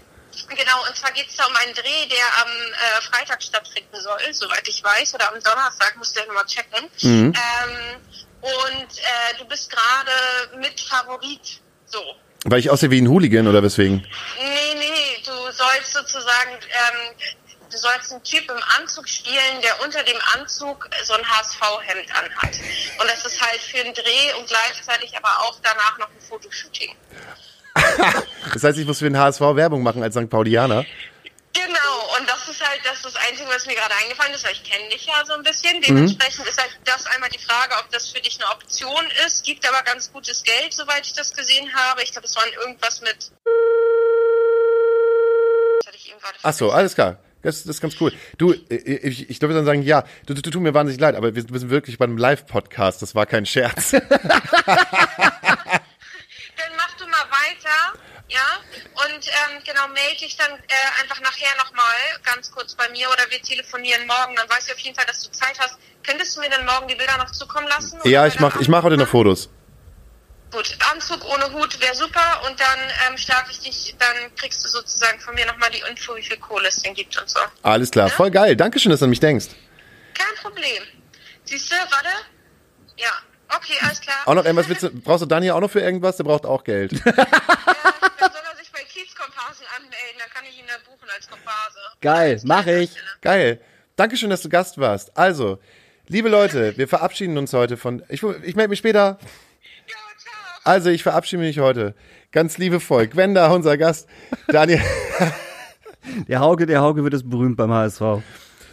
genau, und zwar geht es da um einen Dreh, der am äh, Freitag stattfinden soll, soweit ich weiß, oder am Donnerstag, musst du ja nochmal checken. Ähm, und äh, du bist gerade mit Favorit. So. Weil ich aussehe wie ein Hooligan oder weswegen? Nee, nee, du sollst sozusagen, ähm, du sollst einen Typ im Anzug spielen, der unter dem Anzug so ein HSV-Hemd anhat. Und das ist halt für einen Dreh und gleichzeitig aber auch danach noch ein Fotoshooting. *laughs* Das heißt, ich muss für den HSV Werbung machen als St. Paulianer. Genau, und das ist halt das, ist das Einzige, was mir gerade eingefallen ist, weil ich kenne dich ja so ein bisschen. Dementsprechend ist halt das einmal die Frage, ob das für dich eine Option ist. Gibt aber ganz gutes Geld, soweit ich das gesehen habe. Ich glaube, es waren irgendwas mit... Ach so, alles klar. Das, das ist ganz cool. Du, äh, ich, ich glaube, dann sagen, ja, du, du, tut mir wahnsinnig leid, aber wir, wir sind wirklich bei einem Live-Podcast. Das war kein Scherz. *laughs* dann mach du mal weiter, ja, und ähm, genau, melde dich dann äh, einfach nachher nochmal ganz kurz bei mir oder wir telefonieren morgen, dann weiß ich auf jeden Fall, dass du Zeit hast. Könntest du mir dann morgen die Bilder noch zukommen lassen? Ja, ich der mach, ich mach heute noch Fotos. Gut, Anzug ohne Hut wäre super und dann ähm, starte ich dich, dann kriegst du sozusagen von mir nochmal die Info, wie viel Kohle es denn gibt und so. Alles klar, voll geil. Dankeschön, dass du an mich denkst. Kein Problem. Siehst du, warte? Ja, okay, alles klar. Auch noch irgendwas, willst du, brauchst du Daniel auch noch für irgendwas? Der braucht auch Geld. *laughs* Ja, dann soll er sich bei Kiezkomparsen anmelden, dann kann ich ihn da buchen als Komparse. Geil, mach ich. Geil. Dankeschön, dass du Gast warst. Also, liebe Leute, wir verabschieden uns heute von. Ich, ich melde mich später. Ja, ciao. Also, ich verabschiede mich heute. Ganz liebevoll. Gwenda, unser Gast. Daniel. *laughs* Der Hauke, der Hauke wird es berühmt beim HSV.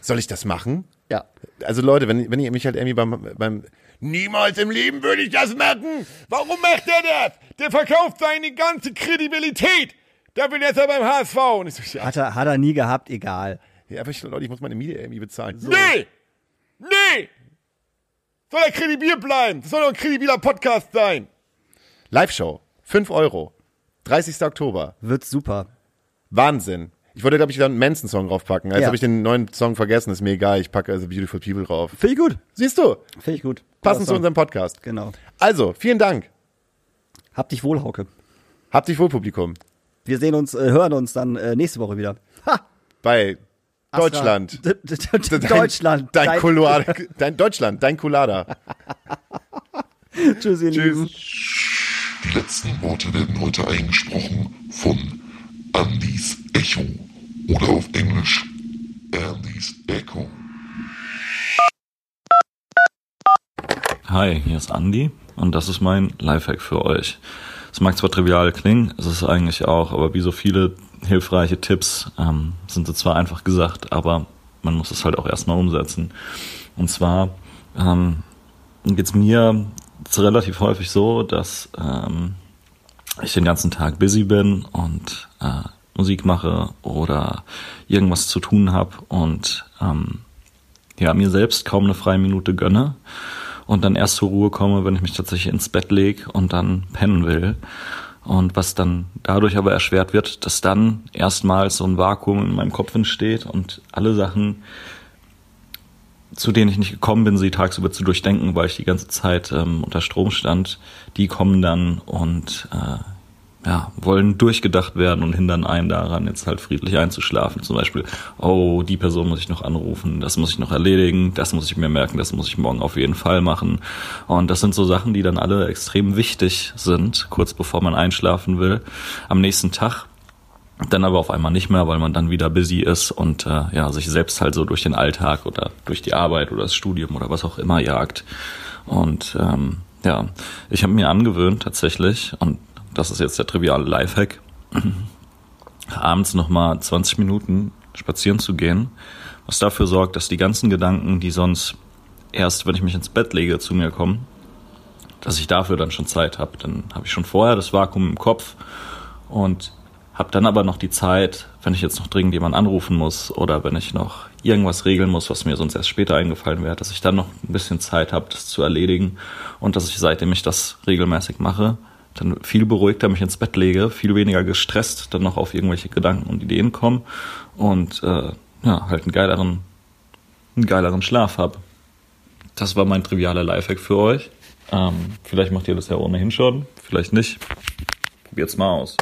Soll ich das machen? Ja. Also Leute, wenn, wenn ihr mich halt irgendwie beim, beim Niemals im Leben würde ich das machen. Warum macht er das? Der verkauft seine ganze Kredibilität. Da will jetzt er beim HSV. Und ich so, ja, Hat er, hat er nie gehabt, egal. ja, aber ich, Leute, ich muss meine Miete irgendwie bezahlen. So. Nee! Nee! Soll er kredibil bleiben? Das soll doch ein kredibiler Podcast sein. Live-Show. 5 Euro. 30. Oktober. Wird super. Wahnsinn. Ich wollte, glaube ich, wieder einen Manson-Song draufpacken. Jetzt Ja. habe ich den neuen Song vergessen, ist mir egal. Ich packe also Beautiful People drauf. Finde ich gut. Siehst du? Finde ich gut. Passend zu unserem Podcast. Genau. Also, vielen Dank. Hab dich wohl, Hauke. Habt dich wohl, Publikum. Wir sehen uns, äh, hören uns dann äh, nächste Woche wieder. Ha! Bei Astra. Deutschland. *laughs* D Deutschland. Dein, dein Dein- Colada. *laughs* Dein Deutschland. Dein Colada. Tschüss, ihr Lieben. Tschüss. Die letzten Worte werden heute eingesprochen von Andys Echo oder auf Englisch Andys Echo. Hi, hier ist Andi und das ist mein Lifehack für euch. Es mag zwar trivial klingen, es ist eigentlich auch, aber wie so viele hilfreiche Tipps ähm, sind sie zwar einfach gesagt, aber man muss es halt auch erstmal umsetzen. Und zwar ähm, geht es mir relativ häufig so, dass ähm, ich den ganzen Tag busy bin und äh, Musik mache oder irgendwas zu tun habe und ähm, ja, mir selbst kaum eine freie Minute gönne. und dann erst zur Ruhe komme, wenn ich mich tatsächlich ins Bett lege und dann pennen will. Und was dann dadurch aber erschwert wird, dass dann erstmals so ein Vakuum in meinem Kopf entsteht und alle Sachen, zu denen ich nicht gekommen bin, sie tagsüber zu durchdenken, weil ich die ganze Zeit ähm, unter Strom stand, die kommen dann und äh, ja, wollen durchgedacht werden und hindern einen daran, jetzt halt friedlich einzuschlafen. Zum Beispiel, oh, die Person muss ich noch anrufen, das muss ich noch erledigen, das muss ich mir merken, das muss ich morgen auf jeden Fall machen. Und das sind so Sachen, die dann alle extrem wichtig sind, kurz bevor man einschlafen will. Am nächsten Tag dann aber auf einmal nicht mehr, weil man dann wieder busy ist und äh, ja sich selbst halt so durch den Alltag oder durch die Arbeit oder das Studium oder was auch immer jagt. Und ähm, ja, ich habe mir angewöhnt tatsächlich und das ist jetzt der triviale Lifehack, abends nochmal 20 Minuten spazieren zu gehen, was dafür sorgt, dass die ganzen Gedanken, die sonst erst, wenn ich mich ins Bett lege, zu mir kommen, dass ich dafür dann schon Zeit habe. Dann habe ich schon vorher das Vakuum im Kopf und habe dann aber noch die Zeit, wenn ich jetzt noch dringend jemanden anrufen muss oder wenn ich noch irgendwas regeln muss, was mir sonst erst später eingefallen wäre, dass ich dann noch ein bisschen Zeit habe, das zu erledigen und dass ich seitdem ich das regelmäßig mache, dann viel beruhigter mich ins Bett lege, viel weniger gestresst dann noch auf irgendwelche Gedanken und Ideen komme und äh, ja, halt einen geileren, einen geileren Schlaf habe. Das war mein trivialer Lifehack für euch. Ähm, vielleicht macht ihr das ja ohnehin schon, vielleicht nicht. Probiert's mal aus.